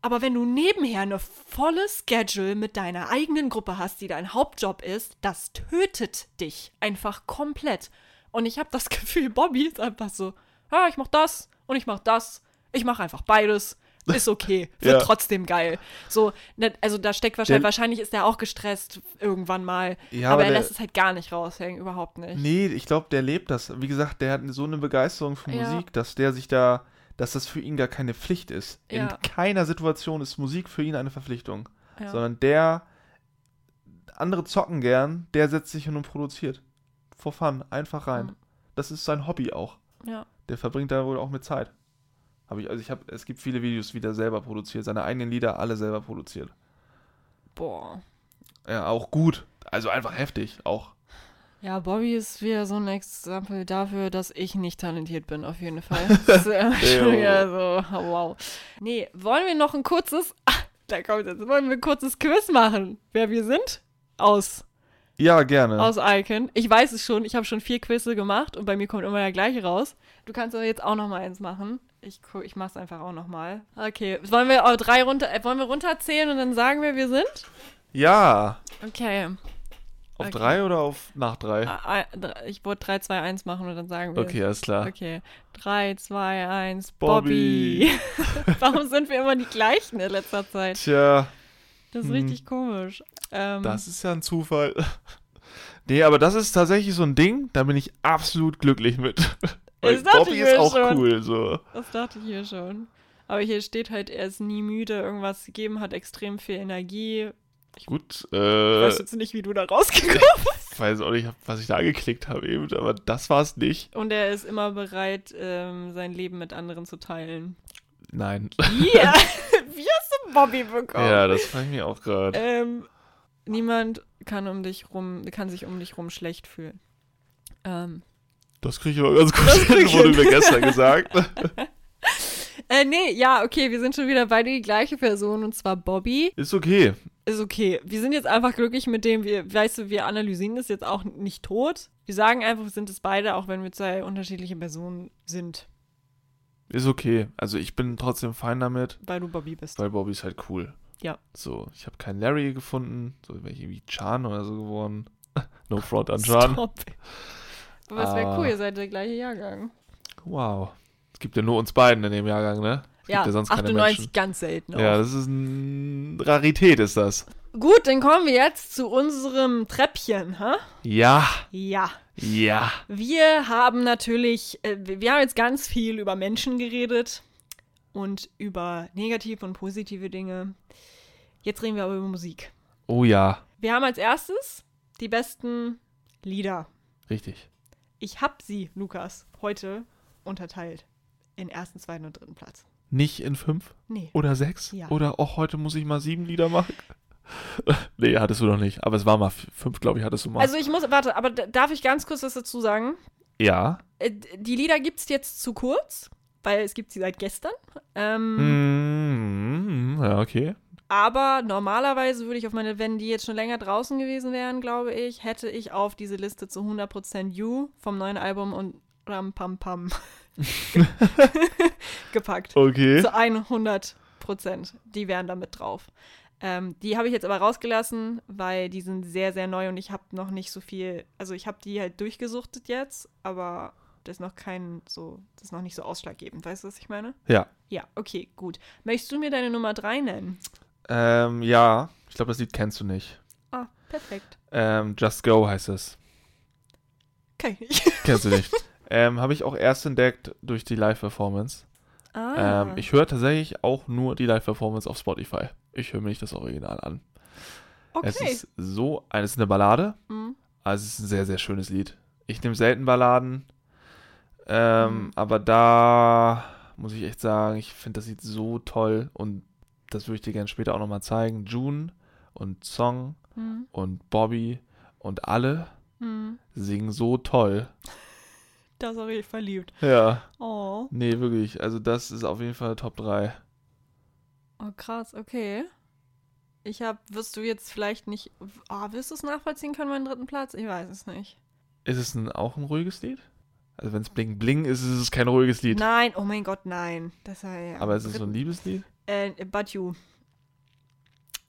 Aber wenn du nebenher eine volle Schedule mit deiner eigenen Gruppe hast, die dein Hauptjob ist, das tötet dich einfach komplett. Und ich habe das *laughs* Gefühl, Bobby ist einfach so, ja, ich mach das und ich mach das. Ich mach einfach beides. Ist okay. *laughs* Wird Ja. trotzdem geil. So, ne, also da steckt wahrscheinlich, Der- wahrscheinlich ist er auch gestresst irgendwann mal. Ja, aber, aber er der- lässt es halt gar nicht raushängen, überhaupt nicht. Nee, ich glaube, der lebt das. Wie gesagt, der hat so eine Begeisterung für Ja. Musik, dass der sich da, dass das für ihn gar keine Pflicht ist. In keiner Situation ist Musik für ihn eine Verpflichtung. Sondern der, andere zocken gern, der setzt sich hin und produziert. For fun, einfach rein. Mhm. Das ist sein Hobby auch. Ja. Der verbringt da wohl auch mit Zeit. Habe ich, also ich habe, es gibt viele Videos, wie der selber produziert, seine eigenen Lieder alle selber produziert. Boah. Ja, auch gut. Also einfach heftig, auch. Ja, Bobby ist wieder so ein Exempel dafür, dass ich nicht talentiert bin, auf jeden Fall. *laughs* Das ist äh, *laughs* schon wieder so, wow. Nee, wollen wir noch ein kurzes, ah, da kommt jetzt, wollen wir ein kurzes Quiz machen, wer wir sind? Aus, Ja, gerne. aus Icon. Ich weiß es schon, ich habe schon vier Quizze gemacht und bei mir kommt immer der gleiche raus. Du kannst aber jetzt auch noch mal eins machen. Ich, ich mach's einfach auch noch mal. Okay, wollen wir drei runter, äh, wollen wir runterzählen und dann sagen wir, wir sind? ja. Okay. Auf Okay. drei oder auf nach drei? Ah, ah, Ich wollte 3, 2, 1 machen und dann sagen wir. Okay, alles klar. Okay. 3, 2, 1, Bobby. Bobby. *laughs* Warum sind wir immer die gleichen in letzter Zeit? Tja, Das ist Hm. richtig komisch. Ähm, das ist ja ein Zufall. *laughs* Nee, aber das ist tatsächlich so ein Ding, da bin ich absolut glücklich mit. *laughs* Weil Das dachte Bobby ich ist mir auch schon. cool, so. das dachte ich hier schon. Aber hier steht halt, er ist nie müde, irgendwas gegeben, hat extrem viel Energie. Gut, Ich äh, weiß jetzt nicht, wie du da rausgekommen *laughs* bist. weiß auch nicht, was ich da geklickt habe eben, aber das war's nicht. Und er ist immer bereit, ähm, sein Leben mit anderen zu teilen. Nein. Yeah. wie hast du Bobby bekommen? Ja, das frage ich mich auch gerade. Ähm, niemand kann um dich rum, kann sich um dich rum schlecht fühlen. Ähm, Das kriege ich aber ganz gut hin, wurde mir gestern gesagt. *laughs* äh, nee, ja, okay, wir sind schon wieder beide die gleiche Person und zwar Bobby. Ist okay. Ist okay. Wir sind jetzt einfach glücklich mit dem, wir, weißt du, wir analysieren das jetzt auch nicht tot. Wir sagen einfach, wir sind es beide, auch wenn wir zwei unterschiedliche Personen sind, Ist okay. Also ich bin trotzdem fein damit, weil du Bobby bist. weil Bobby ist halt cool. Ja. So, ich habe keinen Larry gefunden. So wäre ich irgendwie Chan oder so geworden. *laughs* no front an Chan. Stop. Aber es wäre Ah. cool, ihr seid der gleiche Jahrgang. Wow. Es gibt ja nur uns beiden in dem Jahrgang, ne? Es Ja, gibt ja sonst keine 98 Menschen. ganz selten. Auch. Ja, das ist eine Rarität, ist das. Gut, dann kommen wir jetzt zu unserem Treppchen, ha? Ja, Ja. ja. Wir haben natürlich, äh, wir haben jetzt ganz viel über Menschen geredet und über negative und positive Dinge. Jetzt reden wir aber über Musik. Oh ja, Wir haben als erstes die besten Lieder. richtig. Ich habe sie, Lukas, heute unterteilt in ersten, zweiten und dritten Platz. Nicht in fünf Nee. oder sechs? Ja. Oder auch heute muss ich mal sieben Lieder machen? *laughs* nee, hattest du noch nicht. Aber es war mal fünf, glaube ich, hattest du mal. Also ich muss, warte, aber darf ich ganz kurz was dazu sagen? ja. Äh, Die Lieder gibt es jetzt zu kurz, weil es gibt sie seit gestern. Ähm, Mm, ja, okay. Aber normalerweise würde ich auf meine, wenn die jetzt schon länger draußen gewesen wären, glaube ich, hätte ich auf diese Liste zu 100% You vom neuen Album und Ram Pam Pam *laughs* gepackt. Okay. Zu 100%. Die wären da mit drauf. Ähm, die habe ich jetzt aber rausgelassen, weil die sind sehr, sehr neu und ich habe noch nicht so viel, also ich habe die halt durchgesuchtet jetzt, aber das ist noch kein so, das ist noch nicht so ausschlaggebend. Weißt du, was ich meine? Ja. Ja, okay, gut. Möchtest du mir deine Nummer 3 nennen? Ähm, ja. Ich glaube, das Lied kennst du nicht. Ah, perfekt. Ähm, Just Go heißt es. Kenn ich. *laughs* Kennst du nicht. *laughs* ähm, habe ich auch erst entdeckt durch die Live-Performance. Ah. Ähm, ich höre tatsächlich auch nur die Live-Performance auf Spotify. Ich höre mir nicht das Original an. okay. Es ist so, es ist eine Ballade, Mhm. also es ist ein sehr, sehr schönes Lied. Ich nehme selten Balladen, ähm, Mhm. aber da muss ich echt sagen, ich finde das Lied so toll und das würde ich dir gerne später auch nochmal zeigen. June und Song Mhm. und Bobby und alle Mhm. singen so toll. Da ist auch richtig verliebt. Ja, Oh. nee, wirklich. Also das ist auf jeden Fall Top 3. Oh, krass, okay. Ich hab, wirst du jetzt vielleicht nicht. Ah, wirst du es nachvollziehen können, meinen dritten Platz? Ich weiß es nicht. Ist es ein, auch ein ruhiges Lied? Also wenn es Bling Bling ist, ist es kein ruhiges Lied. Nein, oh mein Gott, nein. Das war ja. Aber ist es so ein Liebeslied? Äh, But You.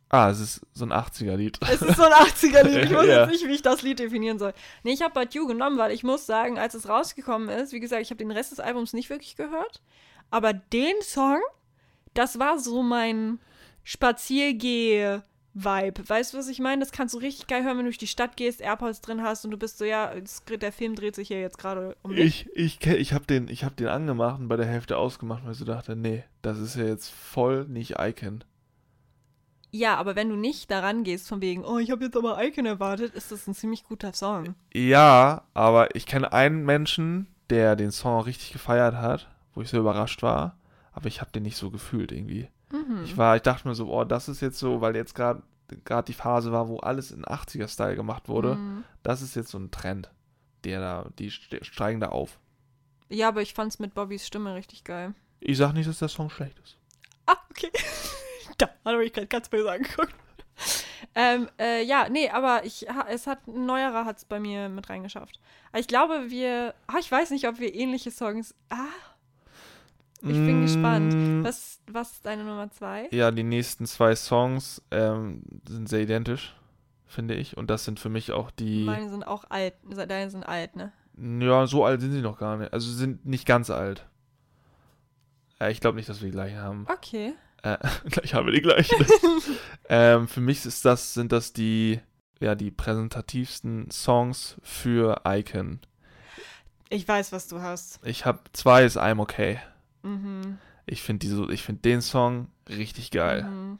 Ah, es ist so ein 80er-Lied. Es ist so ein 80er-Lied. Ich weiß *laughs* Ja. jetzt nicht, wie ich das Lied definieren soll. Nee, ich habe But You genommen, weil ich muss sagen, als es rausgekommen ist, wie gesagt, ich habe den Rest des Albums nicht wirklich gehört. Aber den Song, das war so mein Spaziergeh-Vibe. Weißt du, was ich meine? Das kannst du richtig geil hören, wenn du durch die Stadt gehst, AirPods drin hast und du bist so, ja, der Film dreht sich hier jetzt gerade um mich. Ich, ich, ich habe den, ich hab den angemacht und bei der Hälfte ausgemacht, weil ich so dachte, nee, das ist ja jetzt voll nicht Icon. Ja, aber wenn du nicht daran gehst, von wegen, oh, ich habe jetzt aber Icon erwartet, ist das ein ziemlich guter Song. Ja, aber ich kenne einen Menschen, der den Song richtig gefeiert hat, wo ich so überrascht war. aber ich habe den nicht so gefühlt irgendwie. Mhm. Ich war, ich dachte mir so, oh, das ist jetzt so, weil jetzt gerade gerade die Phase war, wo alles in 80er-Style gemacht wurde. Mhm. Das ist jetzt so ein Trend, der da, die ste- steigen da auf. Ja, aber ich fand's mit Bobbys Stimme richtig geil. Ich sag nicht, dass der Song schlecht ist. Ah, okay. *laughs* da habe ich gerade ganz böse angeguckt. ähm, äh, ja, nee, aber ich, es hat, ein neuerer hat es bei mir mit reingeschafft. Aber ich glaube, wir, ah, ich weiß nicht, ob wir ähnliche Songs, ah, ich bin gespannt. Mm, Was, was ist deine Nummer zwei? Ja, die nächsten zwei Songs ähm, sind sehr identisch, finde ich. Und das sind für mich auch die. Meine sind auch alt, deine sind alt, ne? Ja, so alt sind sie noch gar nicht. Also sie sind nicht ganz alt. Äh, ich glaube nicht, dass wir die gleichen haben. Okay. Äh, *laughs* gleich haben wir die gleichen. *laughs* ähm, für mich ist das, sind das die, ja, die präsentativsten Songs für Icon. Ich weiß, was du hast. Ich habe zwei ist I'm Okay. Mhm. Ich finde finde den Song richtig geil. Mhm.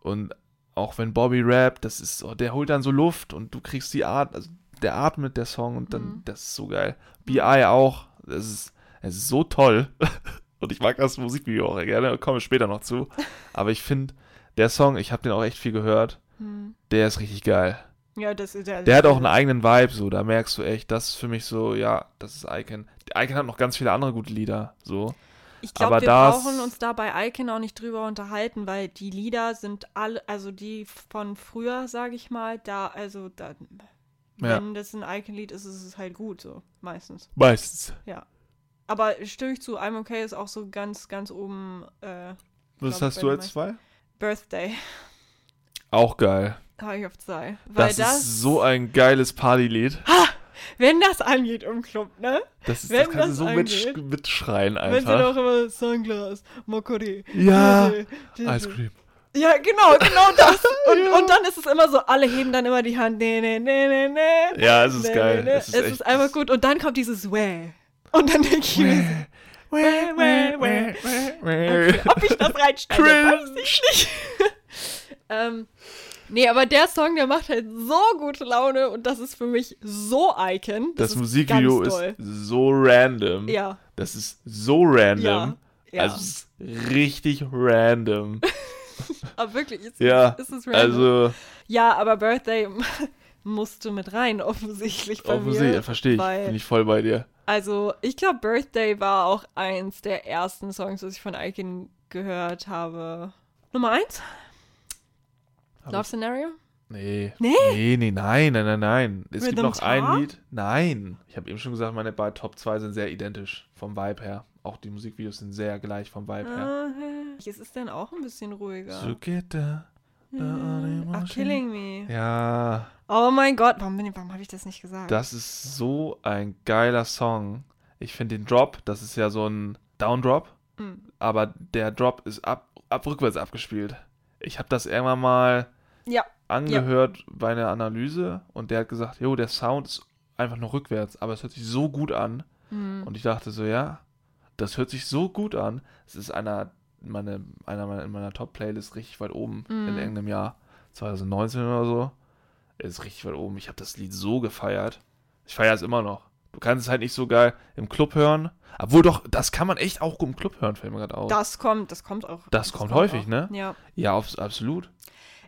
Und auch wenn Bobby rappt, das ist so, der holt dann so Luft und du kriegst die Art, also der atmet der Song und dann, Mhm. das ist so geil. B.I. auch, das ist, es ist so toll. *laughs* und ich mag das Musikvideo auch gerne, komme später noch zu. *laughs* Aber ich finde, der Song, ich habe den auch echt viel gehört, Mhm. der ist richtig geil. Ja, das ist der. Der hat auch einen eigenen Vibe, so, da merkst du echt, das ist für mich so, ja, das ist Icon. Icon hat noch ganz viele andere gute Lieder, so. Ich glaube, wir das- brauchen uns da bei Icon auch nicht drüber unterhalten, weil die Lieder sind alle, also die von früher, sage ich mal, da, also da, Ja. wenn das ein Icon-Lied ist, ist es halt gut, so, meistens. Meistens. Aber stimme ich zu, I'm Okay ist auch so ganz, ganz oben, äh, Was Glaub, hast du als zwei? Birthday, Auch geil. Ich auf zwei. Weil Das, das, ist so ein geiles Partylied. wenn das angeht im Club, ne? Das, ist, Wenn das kannst du das so mitsch angeht. mitschreien Wenn sie einfach. doch immer Sunglass, Mokori. Ja. Ice Cream. Ja, genau, genau *laughs* das. Und, Ja. und dann ist es immer so, alle heben dann immer die Hand. Nee, nee, nee, nee, nee. Ja, es ist Nee, geil. nee, nee. Es ist, echt, einfach gut. Und dann kommt dieses Wäh. Und dann denke ich mir, so, Wäh, wäh, wäh, okay, ob ich das reinschneide, weiß ich nicht. *laughs* ähm, nee, aber der Song, der macht halt so gute Laune und das ist für mich so Icon. Das, ist Musikvideo ist toll. so random. Ja, Das ist so random. ja, ja. Also es ist richtig random. *laughs* aber wirklich, ist, ja, ist es random. also ja, aber Birthday *laughs* musst du mit rein, offensichtlich bei offensichtlich, mir. verstehe ich. Bin ich voll bei dir. Also, ich glaube, Birthday war auch eins der ersten Songs, was ich von Icon gehört habe. Nummer eins? Love ich- Scenario? Nee. Nee? Nee, nee, nein, nein, nein, nein. Es gibt Rhythm noch ein Tar? Lied. Nein. Ich habe eben schon gesagt, meine beiden Top 2 sind sehr identisch vom Vibe her. Auch die Musikvideos sind sehr gleich vom Vibe her. Ah, Es ist dann auch ein bisschen ruhiger. So geht der. the Ach, Killing Me. Ja, Oh mein Gott, warum, bin ich- warum habe ich das nicht gesagt? das ist so ein geiler Song. Ich finde den Drop, das ist ja so ein Down-Drop, Hm. aber der Drop ist ab, ab rückwärts abgespielt. Ich habe das irgendwann mal Ja. angehört bei einer Analyse und der hat gesagt, jo, der Sound ist einfach nur rückwärts, aber es hört sich so gut an. Hm. Und ich dachte so, ja, das hört sich so gut an. Es ist einer, meine, einer meiner, in meiner Top-Playlist richtig weit oben in Mhm. irgendeinem Jahr, 2019 oder so. Ist richtig weit oben. Ich habe das Lied so gefeiert. Ich feiere es immer noch. Du kannst es halt nicht so geil im Club hören. Obwohl doch, das kann man echt auch im Club hören, fällt mir gerade auf. Das kommt, das kommt auch. Das kommt häufig, auch. ne? Ja. Ja, abs- absolut.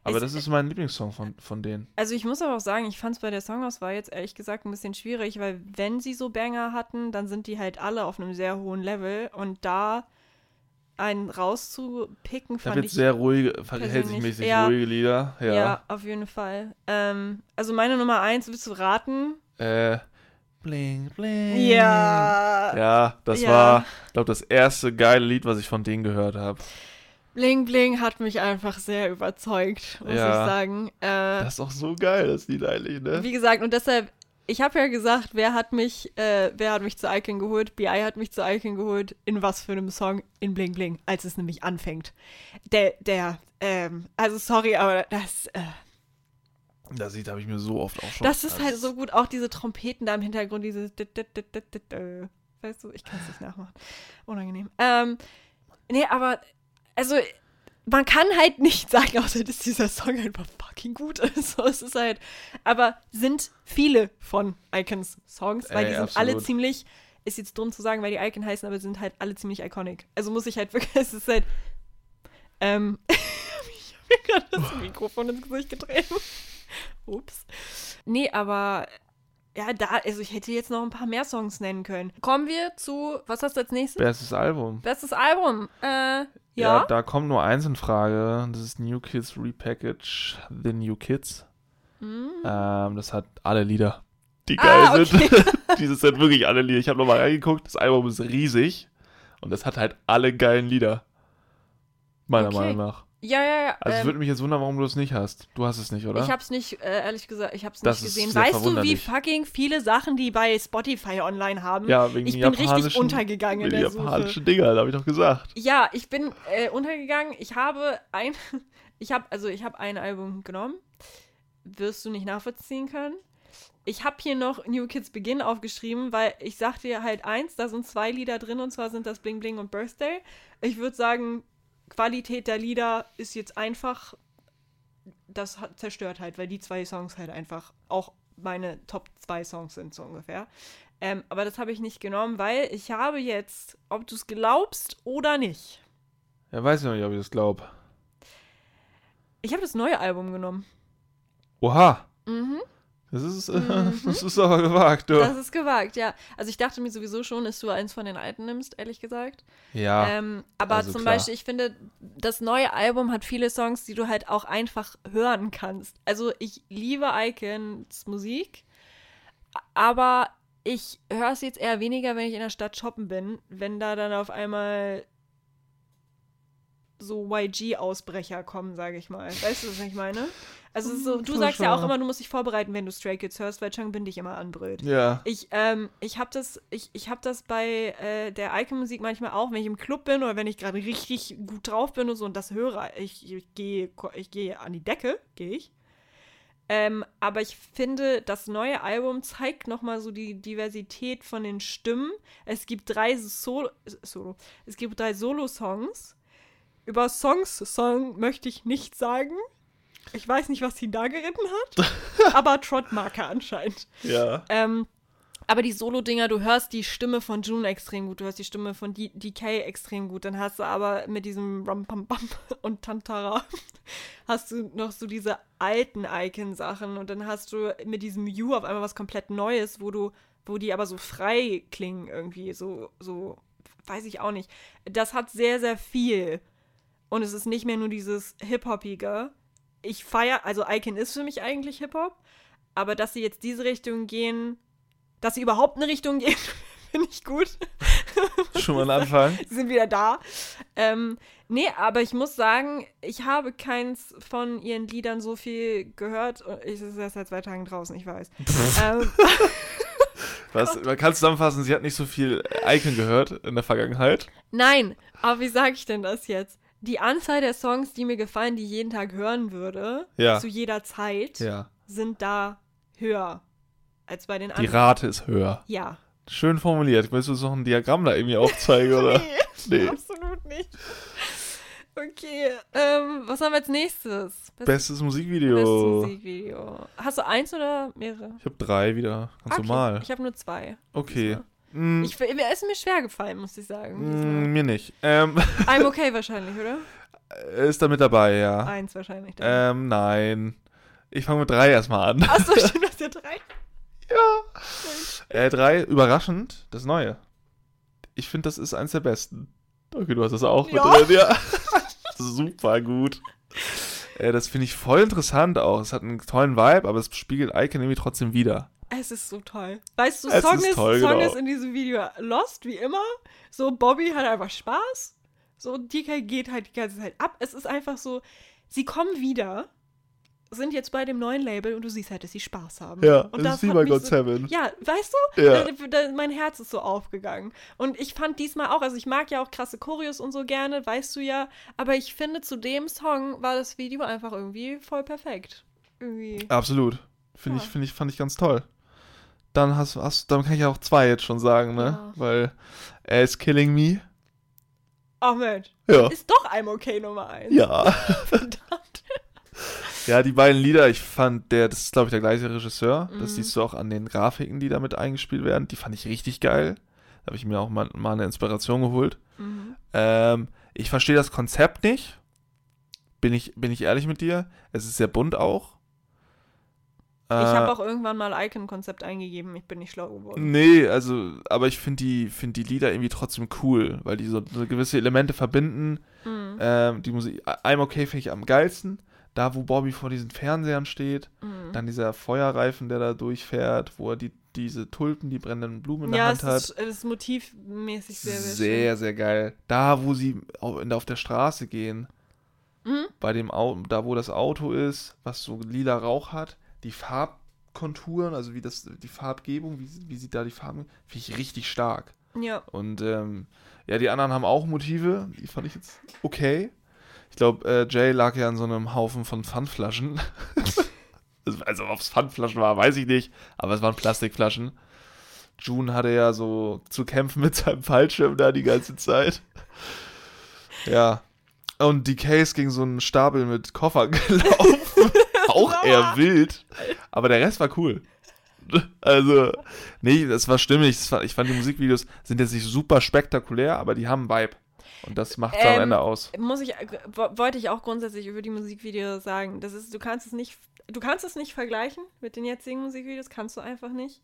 Aber Es- das ist mein Lieblingssong von, von denen. Also ich muss aber auch sagen, ich fand es bei der Songauswahl jetzt ehrlich gesagt ein bisschen schwierig, weil wenn sie so Banger hatten, dann sind die halt alle auf einem sehr hohen Level und da einen rauszupicken, fand jetzt ich sehr ruhige, verhältnismäßig ja. ruhige Lieder. Ja. ja. auf jeden Fall. Ähm, also meine Nummer eins, willst du raten? Äh, bling, bling. Ja. Ja, das Ja. war, ich glaube, das erste geile Lied, was ich von denen gehört habe. Bling Bling hat mich einfach sehr überzeugt, muss Ja. ich sagen. Äh, Das ist auch so geil, das Lied eigentlich, ne? Wie gesagt, und deshalb, ich habe ja gesagt, wer hat mich, äh, wer hat mich zu Icon geholt? BI hat mich zu Icon geholt. In was für einem Song? In Bling Bling, als es nämlich anfängt. Der, der, ähm, also sorry, aber das, äh, Das Lied habe ich mir so oft auch schon. das ist halt so gut, auch diese Trompeten da im Hintergrund, dieses, weißt du, ich kann es nicht nachmachen. Unangenehm. Ähm, nee, aber, also, man kann halt *laughs* nicht sagen, außer dass dieser Song einfach fucking gut ist. So, es ist halt, aber sind viele von Icons Songs, weil Ey, die sind absolut. alle ziemlich ist jetzt dumm zu sagen, weil die Icon heißen, aber sie sind halt alle ziemlich iconic. Also muss ich halt wirklich, *laughs* es ist halt, ähm, *laughs* ich habe mir gerade das Mikrofon ins Gesicht gedreht. Ups. Nee, aber ja, da, also ich hätte jetzt noch ein paar mehr Songs nennen können. Kommen wir zu, was hast du als nächstes? Bestes Album. Bestes Album. Äh, ja. Ja, da kommt nur eins in Frage. Das ist New Kids Repackage, The New Kids. Hm. Ähm, das hat alle Lieder, die Ah, geil okay. sind. *laughs* Dieses sind wirklich alle Lieder. Ich habe nochmal reingeguckt, das Album ist riesig und das hat halt alle geilen Lieder. Meiner Okay. Meinung nach. Ja, ja, ja. Also es ähm, würde mich jetzt wundern, warum du es nicht hast. Du hast es nicht, oder? Ich hab's nicht, äh, ehrlich gesagt, ich hab's Das nicht gesehen. Weißt du, wie fucking viele Sachen, die bei Spotify online haben? ja, wegen ich den bin richtig japanischen, untergegangen in wegen der die Suche. japanischen Dinger, da habe ich doch gesagt. Ja, ich bin äh, untergegangen. Ich habe ein, *laughs* ich habe, also ich habe ein Album genommen. Wirst du nicht nachvollziehen können. Ich habe hier noch New Kids Begin aufgeschrieben, weil ich sagte dir halt eins, da sind zwei Lieder drin und zwar sind das Bling Bling und Birthday. Ich würde sagen, Qualität der Lieder ist jetzt einfach, das hat zerstört halt, weil die zwei Songs halt einfach auch meine Top 2 Songs sind, so ungefähr. Ähm, aber das habe ich nicht genommen, weil ich habe jetzt, ob du es glaubst oder nicht, Ja, weiß ich noch nicht, ob ich das glaube. ich habe das neue Album genommen. Oha, Mhm. Das ist, *laughs* Mhm. das ist aber gewagt, du. Das ist gewagt, ja. Also ich dachte mir sowieso schon, dass du eins von den alten nimmst, ehrlich gesagt. Ja, Ähm, aber also zum klar. Beispiel, ich finde, das neue Album hat viele Songs, die du halt auch einfach hören kannst. Also ich liebe Icons Musik, aber ich höre es jetzt eher weniger, wenn ich in der Stadt shoppen bin, wenn da dann auf einmal so YG-Ausbrecher kommen, sage ich mal. Weißt du, was ich meine? Also ist so, du Schon, sagst ja auch immer, du musst dich vorbereiten, wenn du Stray Kids hörst, weil Chang Bin dich immer anbrüllt. ja. Ich, ähm, ich habe das, ich, ich hab das bei äh, der Icon-Musik manchmal auch, wenn ich im Club bin oder wenn ich gerade richtig gut drauf bin und so und das höre. Ich, ich gehe ich gehe an die Decke, gehe ich. Ähm, aber ich finde, das neue Album zeigt nochmal so die Diversität von den Stimmen. Es gibt drei Solo, Solo es gibt drei Solo-Songs. Über Songs Song möchte ich nicht sagen. Ich weiß nicht, was ihn da geritten hat, *laughs* aber Trottmarker anscheinend. Ja. Ähm, aber die Solo-Dinger, du hörst die Stimme von June extrem gut, du hörst die Stimme von D DK extrem gut. Dann hast du aber mit diesem Rum Pam Pam *laughs* und Tantara *laughs* hast du noch so diese alten Icon-Sachen und dann hast du mit diesem You auf einmal was komplett Neues, wo du, wo die aber so frei klingen irgendwie, so, so, weiß ich auch nicht. Das hat sehr, sehr viel. Und es ist nicht mehr nur dieses Hip-Hopige. Ich feiere, also Icon ist für mich eigentlich Hip-Hop, aber dass sie jetzt diese Richtung gehen, dass sie überhaupt eine Richtung *laughs* gehen, finde ich gut. *laughs* Schon mal ein *laughs* Anfang. Sie sind wieder da. Ähm, nee, aber ich muss sagen, ich habe keins von ihren Liedern so viel gehört. Ich ist erst seit zwei Tagen draußen, ich weiß. ähm, Was, man kann zusammenfassen, sie hat nicht so viel Icon gehört in der Vergangenheit. nein, aber wie sage ich denn das jetzt? Die Anzahl der Songs, die mir gefallen, die ich jeden Tag hören würde, Ja. zu jeder Zeit, Ja. sind da höher als bei den Die anderen. Rate ist höher. Ja. Schön formuliert. Willst du noch ein Diagramm da irgendwie aufzeigen, oder? *laughs* Nee, *laughs* Nee. absolut nicht. Okay, ähm, was haben wir als nächstes? Best- Bestes Musikvideo. Bestes Musikvideo. Hast du eins oder mehrere? Ich habe drei wieder. Ganz Okay, normal. Ich habe nur zwei. Okay. Mm, Ich, mir ist mir schwer gefallen, muss ich sagen. mm, mir nicht. Ähm, *laughs* I'm okay wahrscheinlich, oder? ist da mit dabei, ja. Eins wahrscheinlich. Ähm, nein. Ich fange mit drei erstmal an. Achso, *laughs* stimmt, das ja drei. ja. Äh, drei, überraschend, das Neue. Ich finde, das ist eins der besten. Okay, du hast das auch Ja. mit drin, ja. *laughs* Super gut. Äh, das finde ich voll interessant auch. Es hat einen tollen Vibe, aber es spiegelt Icon irgendwie trotzdem wieder. Es ist so toll. Weißt du, Es Song, ist toll, Song genau. ist in diesem Video lost, wie immer. So, Bobby hat einfach Spaß. So, DK geht halt die ganze Zeit ab. Es ist einfach so, sie kommen wieder, sind jetzt bei dem neuen Label und du siehst halt, dass sie Spaß haben. Ja, und das ist wie bei God so, Seven. Ja, weißt du? Ja. Da, da, mein Herz ist so aufgegangen. Und ich fand diesmal auch, also ich mag ja auch krasse Choreos und so gerne, weißt du ja. Aber ich finde, zu dem Song war das Video einfach irgendwie voll perfekt. Irgendwie. Absolut. Finde Ja. ich, finde ich, fand ich ganz toll. Dann hast, hast dann kann ich auch zwei jetzt schon sagen, ne? Ja. Weil er ist Killing Me. Oh Mensch. Ja. Ist doch I'm okay Nummer 1. Ja. *laughs* *laughs* Verdammt. Ja, die beiden Lieder, ich fand, der, das ist, glaube ich, der gleiche Regisseur. Das Mhm. siehst du auch an den Grafiken, die damit eingespielt werden. Die fand ich richtig geil. Da habe ich mir auch mal, mal eine Inspiration geholt. Mhm. Ähm, ich verstehe das Konzept nicht. Bin ich, bin ich ehrlich mit dir? Es ist sehr bunt auch. Ich Äh, habe auch irgendwann mal Icon-Konzept eingegeben. Ich bin nicht schlau geworden. Nee, also, aber ich finde die, find die Lieder irgendwie trotzdem cool, weil die so, so gewisse Elemente verbinden. Mhm. Ähm, die Musik, I'm okay finde ich am geilsten. Da, wo Bobby vor diesen Fernsehern steht, Mhm. dann dieser Feuerreifen, der da durchfährt, wo er die, diese Tulpen, die brennenden Blumen in der ja, Hand es hat. ist, es ist motivmäßig sehr, sehr, sehr, sehr geil. Da, wo sie auf, in- auf der Straße gehen. Mhm. bei dem Auto, da wo das Auto ist, was so lila Rauch hat, die Farbkonturen, also wie das, die Farbgebung, wie, wie sieht da die Farben, finde ich richtig stark. Ja. Und ähm, ja, die anderen haben auch Motive, die fand ich jetzt okay. Ich glaube, äh, Jay lag ja an so einem Haufen von Pfandflaschen. *laughs* also, also ob es Pfandflaschen war, weiß ich nicht, aber es waren Plastikflaschen. June hatte ja so zu kämpfen mit seinem Fallschirm da die ganze Zeit. Ja. Und die Case ging so einen Stapel mit Koffern *laughs* gelaufen. Auch eher wild. Aber der Rest war cool. Also, nee, das war stimmig. Das war, ich fand die Musikvideos sind jetzt nicht super spektakulär, aber die haben Vibe. Und das macht es am Ähm, Ende aus. Muss ich, wo- wollte ich auch grundsätzlich über die Musikvideos sagen. Das ist, du kannst es nicht, du kannst es nicht vergleichen mit den jetzigen Musikvideos, kannst du einfach nicht.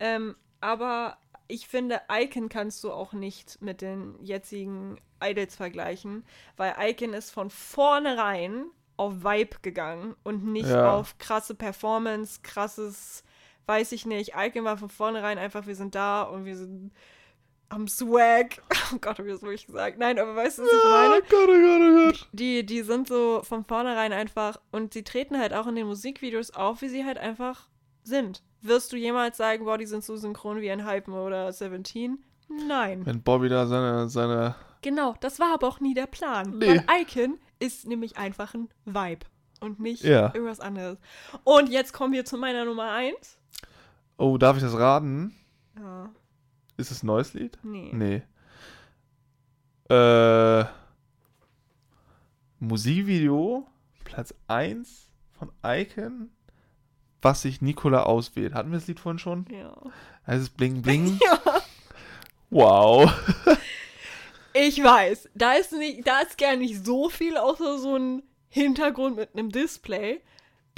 Ähm, aber ich finde, Icon kannst du auch nicht mit den jetzigen Idols vergleichen, weil Icon ist von vornherein auf Vibe gegangen und nicht Ja. auf krasse Performance, krasses, weiß ich nicht. Icon war von vornherein einfach, wir sind da und wir sind am Swag. *laughs* Oh Gott, hab ich das wirklich gesagt? Nein, aber weißt du, was ich meine? Oh Gott, oh Gott, oh Gott. Die, die sind so von vornherein einfach und sie treten halt auch in den Musikvideos auf, wie sie halt einfach sind. Wirst du jemals sagen, boah, die sind so synchron wie ein Hypen oder Seventeen? Nein. Wenn Bobby da seine, seine. Genau, das war aber auch nie der Plan. Nee. Weil Icon ist nämlich einfach ein Vibe und nicht Ja. irgendwas anderes. Und jetzt kommen wir zu meiner Nummer 1. Oh, darf ich das raten? Ja, Ist es ein neues Lied? nee. Nee. Äh. Musikvideo, Platz 1 von Icon, was sich Nicola auswählt. Hatten wir das Lied vorhin schon? Ja. Heißt es Bling *laughs* Bling? ja. Wow. *laughs* Ich weiß, da ist, nicht, da ist gar nicht so viel außer so ein Hintergrund mit einem Display.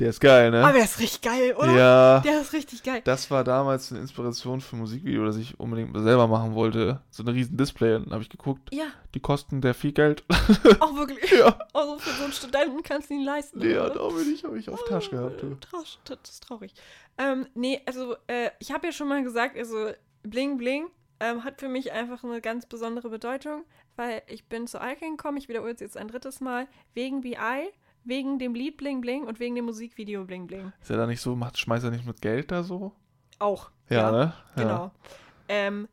Der ist geil, ne? Aber der ist richtig geil, oder? ja. Der ist richtig geil. Das war damals eine Inspiration für ein Musikvideo, das ich unbedingt selber machen wollte. So ein riesen Display. Und dann habe ich geguckt, Ja, die kosten der viel Geld. *laughs* auch wirklich. ja. Also für so einen Studenten kannst du ihn leisten. Oder? da bin ich, habe ich auf Tasche gehabt. Du. Trash, das ist traurig. Ähm, nee, also äh, ich habe ja schon mal gesagt, also Bling Bling ähm, hat für mich einfach eine ganz besondere Bedeutung, weil ich bin zu Icon gekommen, ich wiederhole es jetzt ein drittes Mal, wegen BI, wegen dem Lied Bling Bling und wegen dem Musikvideo Bling Bling. Ist er da nicht so, macht, schmeißt er nicht mit Geld da so? Auch. Ja, ne? Ja. Genau. Ähm,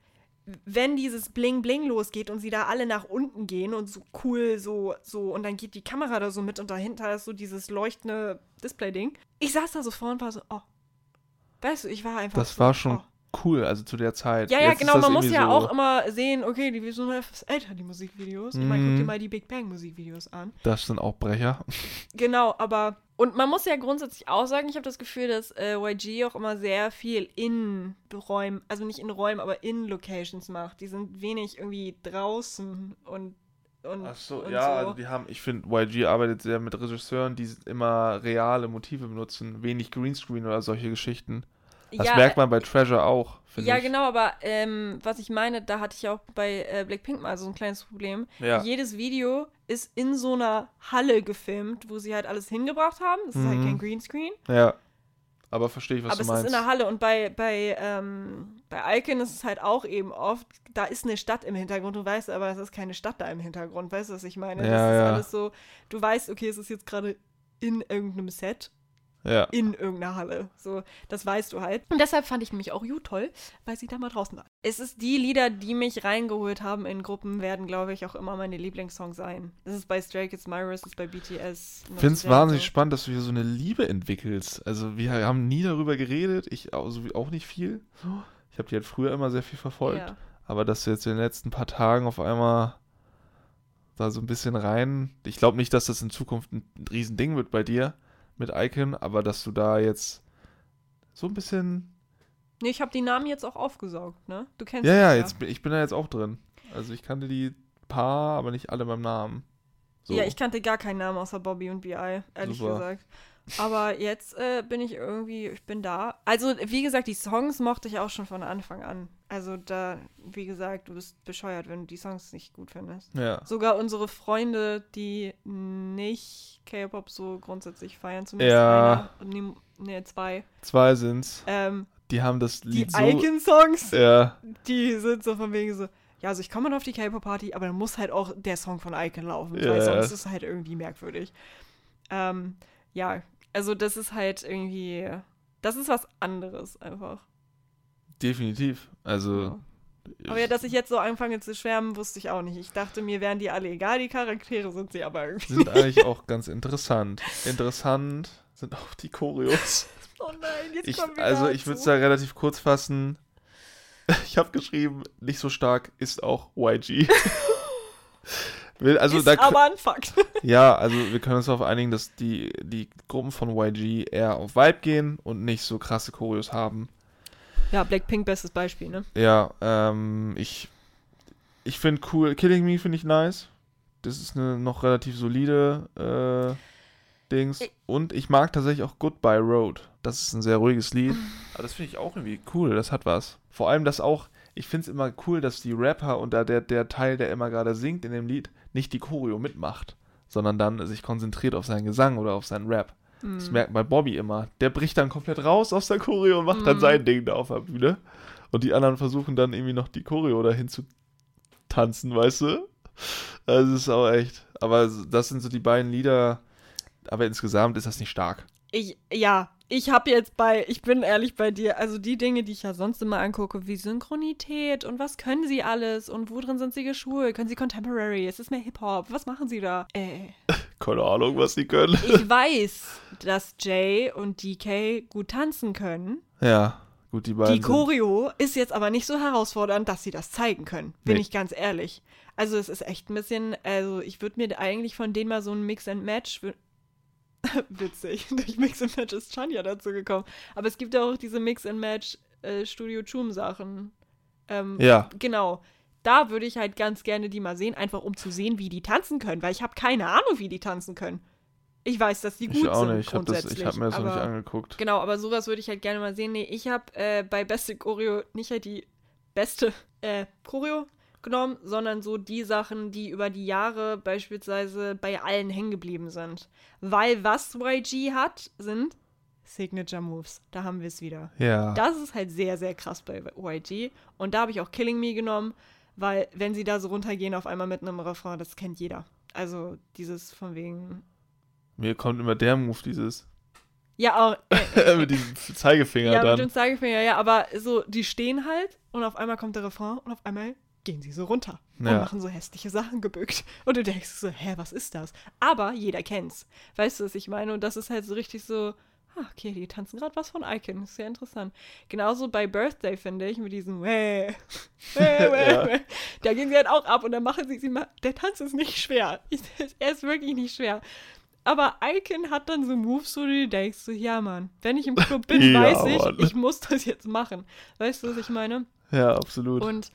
wenn dieses Bling Bling losgeht und sie da alle nach unten gehen und so cool so, so, und dann geht die Kamera da so mit und dahinter ist so dieses leuchtende Display-Ding. Ich saß da so vor und war so, oh. Weißt du, ich war einfach. Das so, war schon Oh. Cool, also zu der Zeit. Ja, ja, Jetzt genau. Man muss ja so, auch immer sehen, okay, die sind etwas älter, die Musikvideos. Ich meine, guck dir Mhm. mal die Big Bang Musikvideos an. Das sind auch Brecher. Genau, aber. Und man muss ja grundsätzlich auch sagen, ich habe das Gefühl, dass äh, YG auch immer sehr viel in Räumen, also nicht in Räumen, aber in Locations macht. Die sind wenig irgendwie draußen und. und Ach so, ja, so. also die haben, ich finde, YG arbeitet sehr mit Regisseuren, die immer reale Motive benutzen, wenig Greenscreen oder solche Geschichten. Das ja, merkt man bei Treasure auch, Ja, ich. genau, aber ähm, was ich meine, da hatte ich auch bei äh, Blackpink mal so ein kleines Problem. Ja. Jedes Video ist in so einer Halle gefilmt, wo sie halt alles hingebracht haben. Das ist halt Mhm. kein Greenscreen. Ja. Aber verstehe ich, was aber du es meinst. ist in der Halle und bei, bei, ähm, bei Icon ist es halt auch eben oft, da ist eine Stadt im Hintergrund, du weißt aber, es ist keine Stadt da im Hintergrund, weißt du, was ich meine? Ja, das ist ja. alles so, du weißt, okay, es ist jetzt gerade in irgendeinem Set, ja. in irgendeiner Halle, so, das weißt du halt. Und deshalb fand ich nämlich auch You toll, weil sie da mal draußen war. Es ist die Lieder, die mich reingeholt haben in Gruppen, werden, glaube ich, auch immer meine Lieblingssongs sein. Das ist bei Stray Kids Myros, das ist bei BTS. Ich finde es wahnsinnig so. spannend, dass du hier so eine Liebe entwickelst. Also wir haben nie darüber geredet, ich auch, so wie- auch nicht viel. Ich habe die halt früher immer sehr viel verfolgt. Ja. Aber dass du jetzt in den letzten paar Tagen auf einmal da so ein bisschen rein. Ich glaube nicht, dass das in Zukunft ein Riesending wird bei dir mit Icon, aber dass du da jetzt so ein bisschen Nee, ich habe die Namen jetzt auch aufgesaugt, ne? Du kennst Ja, das ja, jetzt, ich bin da jetzt auch drin. Also ich kannte die paar, aber nicht alle beim Namen. So. Ja, ich kannte gar keinen Namen außer Bobby und BI, ehrlich Super. gesagt. Aber jetzt äh, bin ich irgendwie, ich bin da. Also, wie gesagt, die Songs mochte ich auch schon von Anfang an. Also, da, wie gesagt, du bist bescheuert, wenn du die Songs nicht gut findest. ja. Sogar unsere Freunde, die nicht K-Pop so grundsätzlich feiern, zumindest Ja. einer, nee, zwei, Zwei sind's. ähm, Die haben das die Lied so. Icon-Songs, Ja, die sind so von wegen so, ja, also ich komme mal auf die K-Pop-Party, aber dann muss halt auch der Song von Icon laufen, Ja, weil sonst ist es halt irgendwie merkwürdig. Ähm, ja, also das ist halt irgendwie, das ist was anderes einfach. definitiv. Also. Ja. Aber ja, dass ich jetzt so anfange zu schwärmen, wusste ich auch nicht. Ich dachte, mir wären die alle egal, die Charaktere sind sie aber irgendwie. sind eigentlich auch ganz interessant. Interessant sind auch die Choreos. *laughs* Oh nein, jetzt Ich, kommen wir also ich würde es da relativ kurz fassen. *laughs* Ich habe geschrieben, nicht so stark ist auch YG. *laughs* Will- also ist da, aber ein Fakt. *laughs* ja, also wir können uns darauf einigen, dass die, die Gruppen von YG eher auf Vibe gehen und nicht so krasse Choreos haben. Ja, Blackpink bestes Beispiel, ne? Ja, ähm, ich, ich finde cool, Killing Me finde ich nice. Das ist eine noch relativ solide äh, Dings. Ich- Und ich mag tatsächlich auch Goodbye Road. Das ist ein sehr ruhiges Lied. Aber *laughs* das finde ich auch irgendwie cool, das hat was. Vor allem das auch, ich finde es immer cool, dass die Rapper und da der, der Teil, der immer gerade singt in dem Lied, nicht die Choreo mitmacht, sondern dann sich konzentriert auf seinen Gesang oder auf seinen Rap. Das Mhm. merkt man bei Bobby immer. Der bricht dann komplett raus aus der Choreo und macht dann Mhm. sein Ding da auf der Bühne. Und die anderen versuchen dann irgendwie noch die Choreo dahin zu tanzen, weißt du? Also es ist auch echt. Aber das sind so die beiden Lieder. Aber insgesamt ist das nicht stark. Ich, ja, ich habe jetzt bei, ich bin ehrlich bei dir, also die Dinge, die ich ja sonst immer angucke, wie Synchronität und was können sie alles und wo drin sind sie geschult? Können sie Contemporary? Es ist mehr Hip-Hop. Was machen sie da? Äh, Keine Ahnung, was die können. ich weiß, dass Jay und DK gut tanzen können. Ja, gut, die beiden. Die Choreo ist jetzt aber nicht so herausfordernd, dass sie das zeigen können. Bin Nee. ich ganz ehrlich. Also es ist echt ein bisschen, also ich würde mir eigentlich von denen mal so ein Mix and Match *laughs* witzig. *laughs* Durch Mix and Match ist Chanya dazu gekommen. Aber es gibt ja auch diese Mix and Match äh, Studio Chum Sachen. Ähm. Ja, Genau. Da würde ich halt ganz gerne die mal sehen, einfach um zu sehen, wie die tanzen können, weil ich habe keine Ahnung, wie die tanzen können. Ich weiß, dass die gut ich auch sind nicht. Ich habe hab mir das noch nicht aber- angeguckt. Genau, aber sowas würde ich halt gerne mal sehen. Nee, ich habe äh, bei Beste Choreo nicht halt die beste äh, Choreo genommen, sondern so die Sachen, die über die Jahre beispielsweise bei allen hängen geblieben sind. Weil was YG hat, sind Signature Moves. Da haben wir es wieder. Ja. Das ist halt sehr, sehr krass bei YG. Und da habe ich auch Killing Me genommen, weil wenn sie da so runtergehen auf einmal mit einem Refrain, das kennt jeder. Also dieses von wegen. Mir kommt immer der Move, dieses. Ja, auch, *laughs* äh, mit diesem Zeigefinger Ja, mit dann. dem Zeigefinger, ja, aber so, die stehen halt und auf einmal kommt der Refrain und auf einmal gehen sie so runter und Ja. machen so hässliche Sachen gebückt. Und du denkst so, hä, was ist das? Aber jeder kennt's. Weißt du, was ich meine? Und das ist halt so richtig so, ah, okay, die tanzen gerade was von Icon. Ist sehr interessant. Genauso bei Birthday, finde ich, mit diesem Wäh, Wäh, Wäh, Ja. Wäh. Da gehen sie halt auch ab und dann machen sie sie mal. Der Tanz ist nicht schwer. *laughs* Er ist wirklich nicht schwer. Aber Icon hat dann so Moves, wo du denkst, so, ja, Mann, wenn ich im Club bin, *laughs* Ja, weiß ich, Mann. ich muss das jetzt machen. Weißt du, was ich meine? Ja, absolut. Und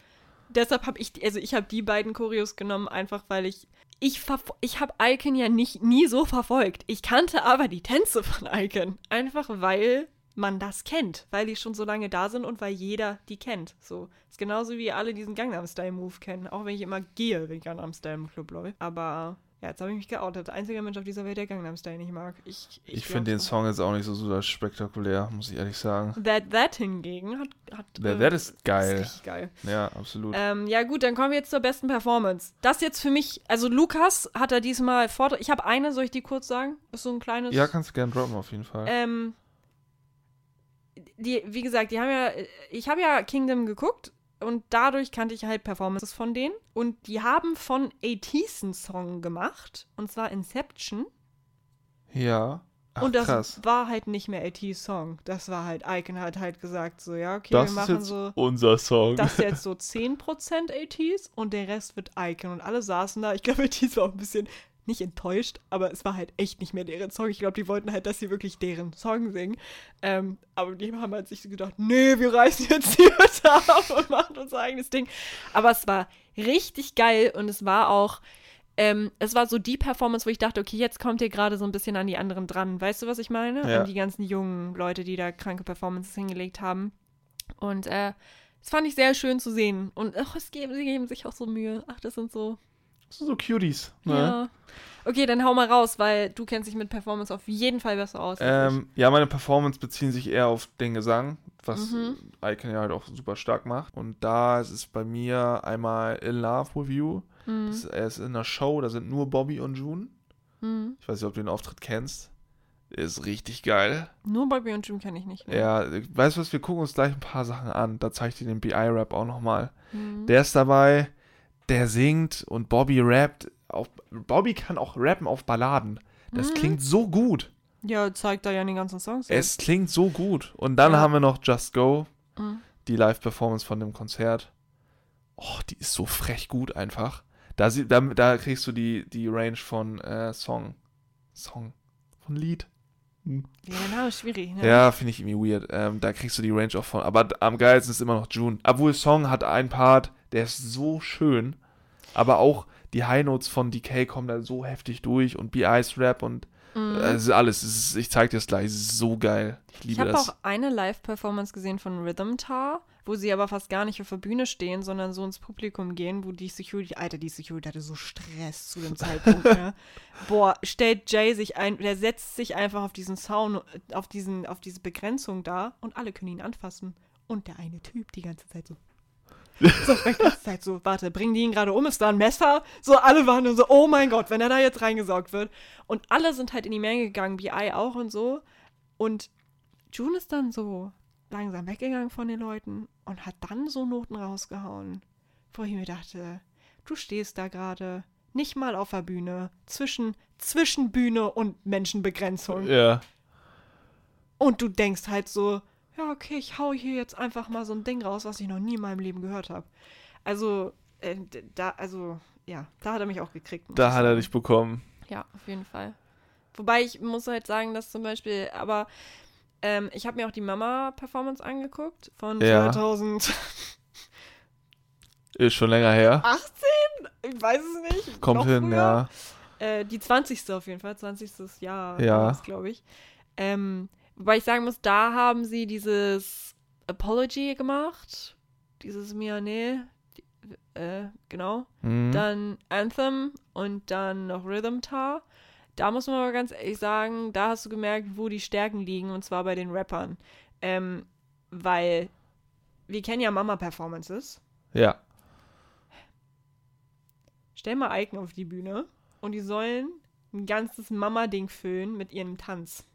deshalb habe ich, also ich habe die beiden Choreos genommen, einfach weil ich, ich, ich habe Icon ja nicht, nie so verfolgt. Ich kannte aber die Tänze von Icon. Einfach weil man das kennt, weil die schon so lange da sind und weil jeder die kennt. So. Ist genauso wie alle diesen Gangnam Style Move kennen, auch wenn ich immer gehe, wenn Gangnam Style im Club läuft. Aber ja, jetzt habe ich mich geoutet. Einziger Mensch auf dieser Welt, der Gangnam Style nicht mag. Ich, ich glaub finde den so. Song jetzt auch nicht so super spektakulär, muss ich ehrlich sagen. That That hingegen hat. hat Der äh, That ist geil. richtig geil. Ja, absolut. Ähm, ja, gut, dann kommen wir jetzt zur besten Performance. Das jetzt für mich, also Lukas hat er diesmal vor. Ich habe eine, soll ich die kurz sagen? Ist so ein kleines. ja, kannst du gerne droppen auf jeden Fall. ähm, die, wie gesagt, die haben ja, ich habe ja Kingdom geguckt und dadurch kannte ich halt Performances von denen. Und die haben von ATs einen Song gemacht, und zwar Inception. ja. Ach, und das krass. war halt nicht mehr ATs Song. Das war halt, Icon hat halt gesagt, so, ja, okay, Das wir machen so. unser Song. Das ist jetzt *laughs* so 10% ATs und der Rest wird Icon. Und alle saßen da. Ich glaube, *laughs* ATs war auch ein bisschen nicht enttäuscht, aber es war halt echt nicht mehr deren Song. Ich glaube, die wollten halt, dass sie wirklich deren Song singen. Ähm, aber die haben halt sich gedacht, nee, wir reißen jetzt die Hütte ab und machen unser eigenes Ding. Aber es war richtig geil und es war auch, ähm, es war so die Performance, wo ich dachte, okay, jetzt kommt ihr gerade so ein bisschen an die anderen dran. Weißt du, was ich meine? Ja. An die ganzen jungen Leute, die da kranke Performances hingelegt haben. Und äh, das fand ich sehr schön zu sehen. Und ach, es geben, sie geben sich auch so Mühe. Ach, das sind so so Cuties. Ne? ja. Okay, dann hau mal raus, weil du kennst dich mit Performance auf jeden Fall besser aus. Ähm, ja, meine Performance beziehen sich eher auf den Gesang, was Mhm. Icon ja halt auch super stark macht. Und da ist es bei mir einmal In Love With You. Mhm. Das, er ist in einer Show, da sind nur Bobby und June. Mhm. Ich weiß nicht, ob du den Auftritt kennst. Ist richtig geil. Nur Bobby und Jim kenne ich nicht. Ne? Ja, weißt du was, wir gucken uns gleich ein paar Sachen an. Da zeige ich dir den BI-Rap auch nochmal. Mhm. Der ist dabei, der singt und Bobby rappt. Auch, Bobby kann auch rappen auf Balladen. Das Mhm. klingt so gut. Ja, zeigt da ja in den ganzen Songs. Es klingt so gut. Und dann Ja. haben wir noch Just Go, Mhm. die Live-Performance von dem Konzert. Oh, die ist so frech gut einfach. Da, da, da kriegst du die, die Range von äh, Song. Song. Von Lied. Hm. Ja, ist schwierig. Ne? Ja, finde ich irgendwie weird. Ähm, da kriegst du die Range auch von. Aber am geilsten ist immer noch June. Obwohl Song hat einen Part, der ist so schön. Aber auch die High Notes von DK kommen da so heftig durch und BI's Rap und Mhm. äh, alles. Es ist, ich zeig dir das gleich. Es ist so geil. Ich Ich liebe habe das. auch eine Live-Performance gesehen von Rhythm Tar, wo sie aber fast gar nicht auf der Bühne stehen, sondern so ins Publikum gehen, wo die Security, Alter, die Security hatte so Stress zu dem *laughs* Zeitpunkt. ne? Boah, stellt Jay sich ein, der setzt sich einfach auf diesen Sound, auf, diesen, auf diese Begrenzung da und alle können ihn anfassen. Und der eine Typ die ganze Zeit so. So, ganze Zeit so, warte, bringen die ihn gerade um? Ist da ein Messer? So, alle waren nur so, oh mein Gott, wenn er da jetzt reingesaugt wird. Und alle sind halt in die Menge gegangen, BI auch und so. Und June ist dann so langsam weggegangen von den Leuten und hat dann so Noten rausgehauen, wo ich mir dachte, du stehst da gerade nicht mal auf der Bühne, zwischen, zwischen Bühne und Menschenbegrenzung. Ja. Und du denkst halt so, ja, okay, ich hau hier jetzt einfach mal so ein Ding raus, was ich noch nie in meinem Leben gehört habe. Also, äh, da, also, ja, da hat er mich auch gekriegt. Da hat er dich bekommen. Ja, auf jeden Fall. Wobei ich muss halt sagen, dass zum Beispiel, aber ähm, ich habe mir auch die Mama-Performance angeguckt von Ja. 2018. *laughs* Ist schon länger her. Ich weiß es nicht. Kommt noch hin, früher. ja. Äh, die 20. auf jeden Fall, 20. Jahr Ja. glaube ich. Ähm, wobei ich sagen muss, da haben sie dieses Apology gemacht. Dieses Mia, nee. Äh, genau. Mhm. Dann Anthem und dann noch Rhythm Tar. Da muss man aber ganz ehrlich sagen, da hast du gemerkt, wo die Stärken liegen, und zwar bei den Rappern. Ähm, weil wir kennen ja Mama-Performances. Ja. Stell mal Icon auf die Bühne und die sollen ein ganzes Mama-Ding füllen mit ihrem Tanz.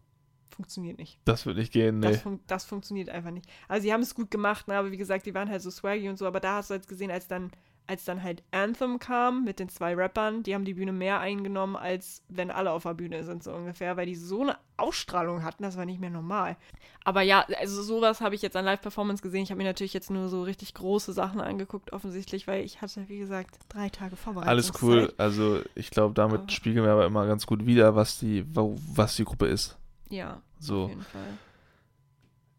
Funktioniert nicht. Das wird nicht gehen, nee. Das, fun das funktioniert einfach nicht. Also sie haben es gut gemacht, ne? aber wie gesagt, die waren halt so swaggy und so, aber da hast du jetzt gesehen, als dann, als dann halt Anthem kam mit den zwei Rappern, die haben die Bühne mehr eingenommen, als wenn alle auf der Bühne sind, so ungefähr, weil die so eine Ausstrahlung hatten, das war nicht mehr normal. Aber ja, also sowas habe ich jetzt an Live-Performance gesehen. Ich habe mir natürlich jetzt nur so richtig große Sachen angeguckt, offensichtlich, weil ich hatte, wie gesagt, drei Tage Vorbereitung. Alles cool. Also ich glaube, damit Aber- spiegeln wir aber immer ganz gut wider, was die, was die Gruppe ist. Ja, So. auf jeden Fall.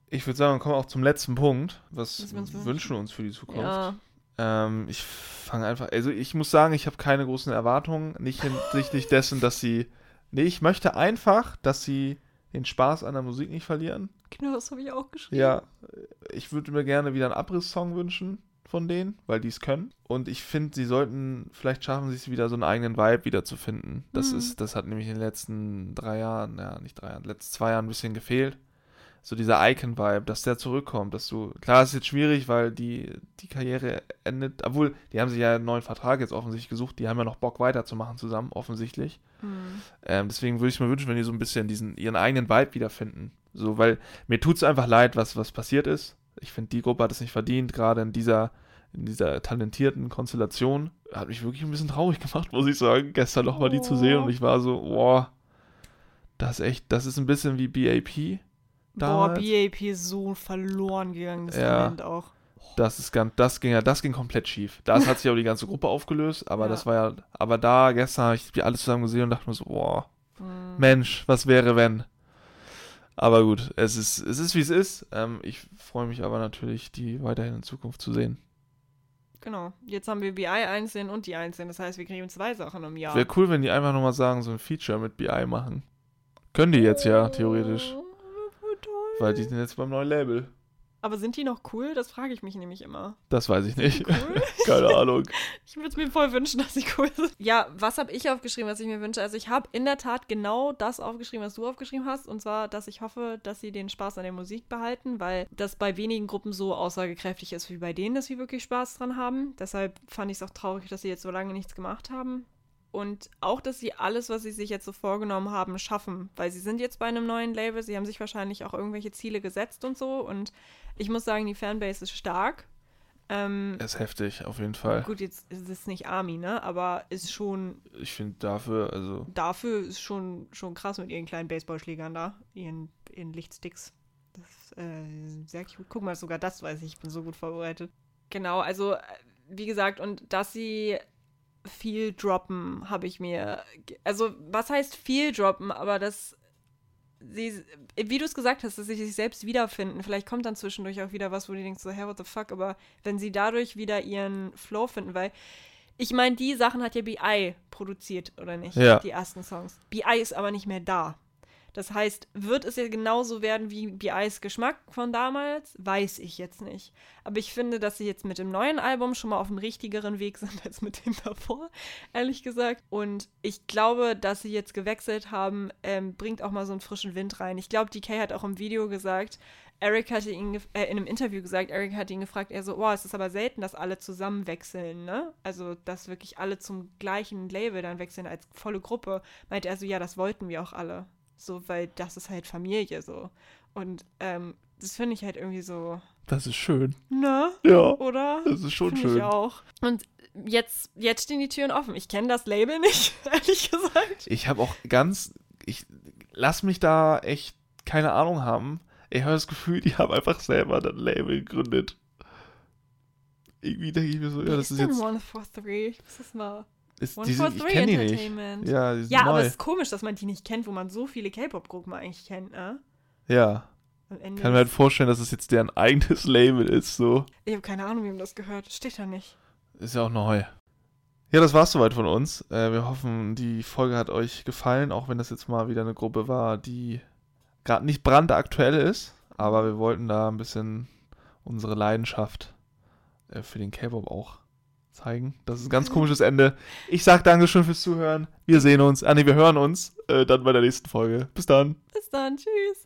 Ich würde sagen, kommen wir auch zum letzten Punkt. Was, Was wir uns wünschen wünschen. wir uns für die Zukunft? Ja, Ähm, ich fange einfach, also ich muss sagen, ich habe keine großen Erwartungen, nicht hinsichtlich dessen, dass sie, nee, ich möchte einfach, dass sie den Spaß an der Musik nicht verlieren. genau, das habe ich auch geschrieben. Ja, ich würde mir gerne wieder einen Abriss-Song wünschen von denen, weil die es können. Und ich finde, sie sollten, vielleicht schaffen sie es wieder, so einen eigenen Vibe wieder zu finden. Das Mhm. ist, das hat nämlich in den letzten drei Jahren, ja, nicht drei Jahren, letzten zwei Jahren ein bisschen gefehlt. So dieser Icon-Vibe, dass der zurückkommt, dass du, klar, ist jetzt schwierig, weil die, die Karriere endet, obwohl, die haben sich ja einen neuen Vertrag jetzt offensichtlich gesucht, die haben ja noch Bock weiterzumachen zusammen, offensichtlich. Hm. Ähm, deswegen würde ich mir wünschen, wenn die so ein bisschen diesen, ihren eigenen Vibe wiederfinden. So, weil mir tut es einfach leid, was, was passiert ist. Ich finde, die Gruppe hat es nicht verdient, gerade in dieser, in dieser talentierten Konstellation. Hat mich wirklich ein bisschen traurig gemacht, muss ich sagen, gestern nochmal die zu sehen und ich war so, boah, das ist echt, das ist ein bisschen wie BAP. Boah, damals. BAP ist so verloren gegangen, das Ja. Talent auch. Das ist ganz, das ging ja, das ging komplett schief. Da hat sich auch die ganze Gruppe aufgelöst, aber Ja. das war ja, aber da gestern habe ich die alle zusammen gesehen und dachte mir so, boah, Hm. Mensch, was wäre wenn? Aber gut, es ist, es ist wie es ist. Ähm, ich freue mich aber natürlich, die weiterhin in Zukunft zu sehen. Genau. Jetzt haben wir BI einzeln und die einzeln. Das heißt, wir kriegen zwei Sachen im Jahr. Wäre cool, wenn die einfach nochmal sagen, so ein Feature mit BI machen. Können die jetzt ja, theoretisch. Oh. Weil die sind jetzt beim neuen Label. Aber sind die noch cool? Das frage ich mich nämlich immer. Das weiß ich nicht. Cool? *laughs* Keine Ahnung. *laughs* Ich würde es mir voll wünschen, dass sie cool sind. Ja, was habe ich aufgeschrieben, was ich mir wünsche? Also ich habe in der Tat genau das aufgeschrieben, was du aufgeschrieben hast. Und zwar, dass ich hoffe, dass sie den Spaß an der Musik behalten, weil das bei wenigen Gruppen so aussagekräftig ist wie bei denen, dass sie wirklich Spaß dran haben. Deshalb fand ich es auch traurig, dass sie jetzt so lange nichts gemacht haben. Und auch, dass sie alles, was sie sich jetzt so vorgenommen haben, schaffen. Weil sie sind jetzt bei einem neuen Label, sie haben sich wahrscheinlich auch irgendwelche Ziele gesetzt und so. Und ich muss sagen, die Fanbase ist stark. Ähm, Ist heftig, auf jeden Fall. Gut, jetzt ist es nicht Army, ne? Aber ist schon, Ich finde dafür, also, dafür ist schon, schon krass mit ihren kleinen Baseballschlägern da, ihren, ihren Lichtsticks. Das ist äh, sehr cute. Guck mal, sogar das weiß ich, ich bin so gut vorbereitet. Genau, also, äh, wie gesagt, und dass sie viel droppen, habe ich mir. Also, was heißt viel droppen? Aber dass sie, wie du es gesagt hast, dass sie sich selbst wiederfinden. Vielleicht kommt dann zwischendurch auch wieder was, wo du denkst, so, hey, what the fuck? Aber wenn sie dadurch wieder ihren Flow finden, weil ich meine, die Sachen hat ja BI produziert, oder nicht? Ja. Die ersten Songs. BI ist aber nicht mehr da. Das heißt, wird es ja genauso werden wie BIs Geschmack von damals? Weiß ich jetzt nicht. Aber ich finde, dass sie jetzt mit dem neuen Album schon mal auf einem richtigeren Weg sind als mit dem davor, ehrlich gesagt. Und ich glaube, dass sie jetzt gewechselt haben, ähm, bringt auch mal so einen frischen Wind rein. Ich glaube, DK hat auch im Video gesagt, Eric hatte ihn äh, in einem Interview gesagt, Eric hat ihn gefragt, er so, oh, es ist aber selten, dass alle zusammen wechseln, ne? Also, dass wirklich alle zum gleichen Label dann wechseln als volle Gruppe. Meinte er so, ja, das wollten wir auch alle. So, weil das ist halt Familie so. Und ähm, das finde ich halt irgendwie so, das ist schön. ne? Ja, Oder? das ist schon Finde schön. ich auch. Und jetzt, jetzt stehen die Türen offen. Ich kenne das Label nicht, *laughs* ehrlich gesagt. Ich habe auch ganz, ich lass mich da echt keine Ahnung haben. Ich habe das Gefühl, die haben einfach selber das Label gegründet. Irgendwie denke ich mir so, ja, das ist jetzt, One for Three? Ich muss das mal. Ist, One die for Three kenne die nicht. Entertainment. Ja, Ja, aber es ist komisch, dass man die nicht kennt, wo man so viele K-Pop-Gruppen eigentlich kennt, ne? ja, kann mir halt vorstellen, dass es jetzt deren *laughs* eigenes Label ist, so. ich habe keine Ahnung, wem das gehört. Steht da nicht. Ist ja auch neu. Ja, das war's soweit von uns. Äh, wir hoffen, die Folge hat euch gefallen, auch wenn das jetzt mal wieder eine Gruppe war, die gerade nicht brandaktuell ist. Aber wir wollten da ein bisschen unsere Leidenschaft äh, für den K-Pop auch zeigen. Das ist ein ganz komisches Ende. Ich sag Dankeschön fürs Zuhören. Wir sehen uns. Ah, nee, wir hören uns äh, dann bei der nächsten Folge. Bis dann. Bis dann. Tschüss.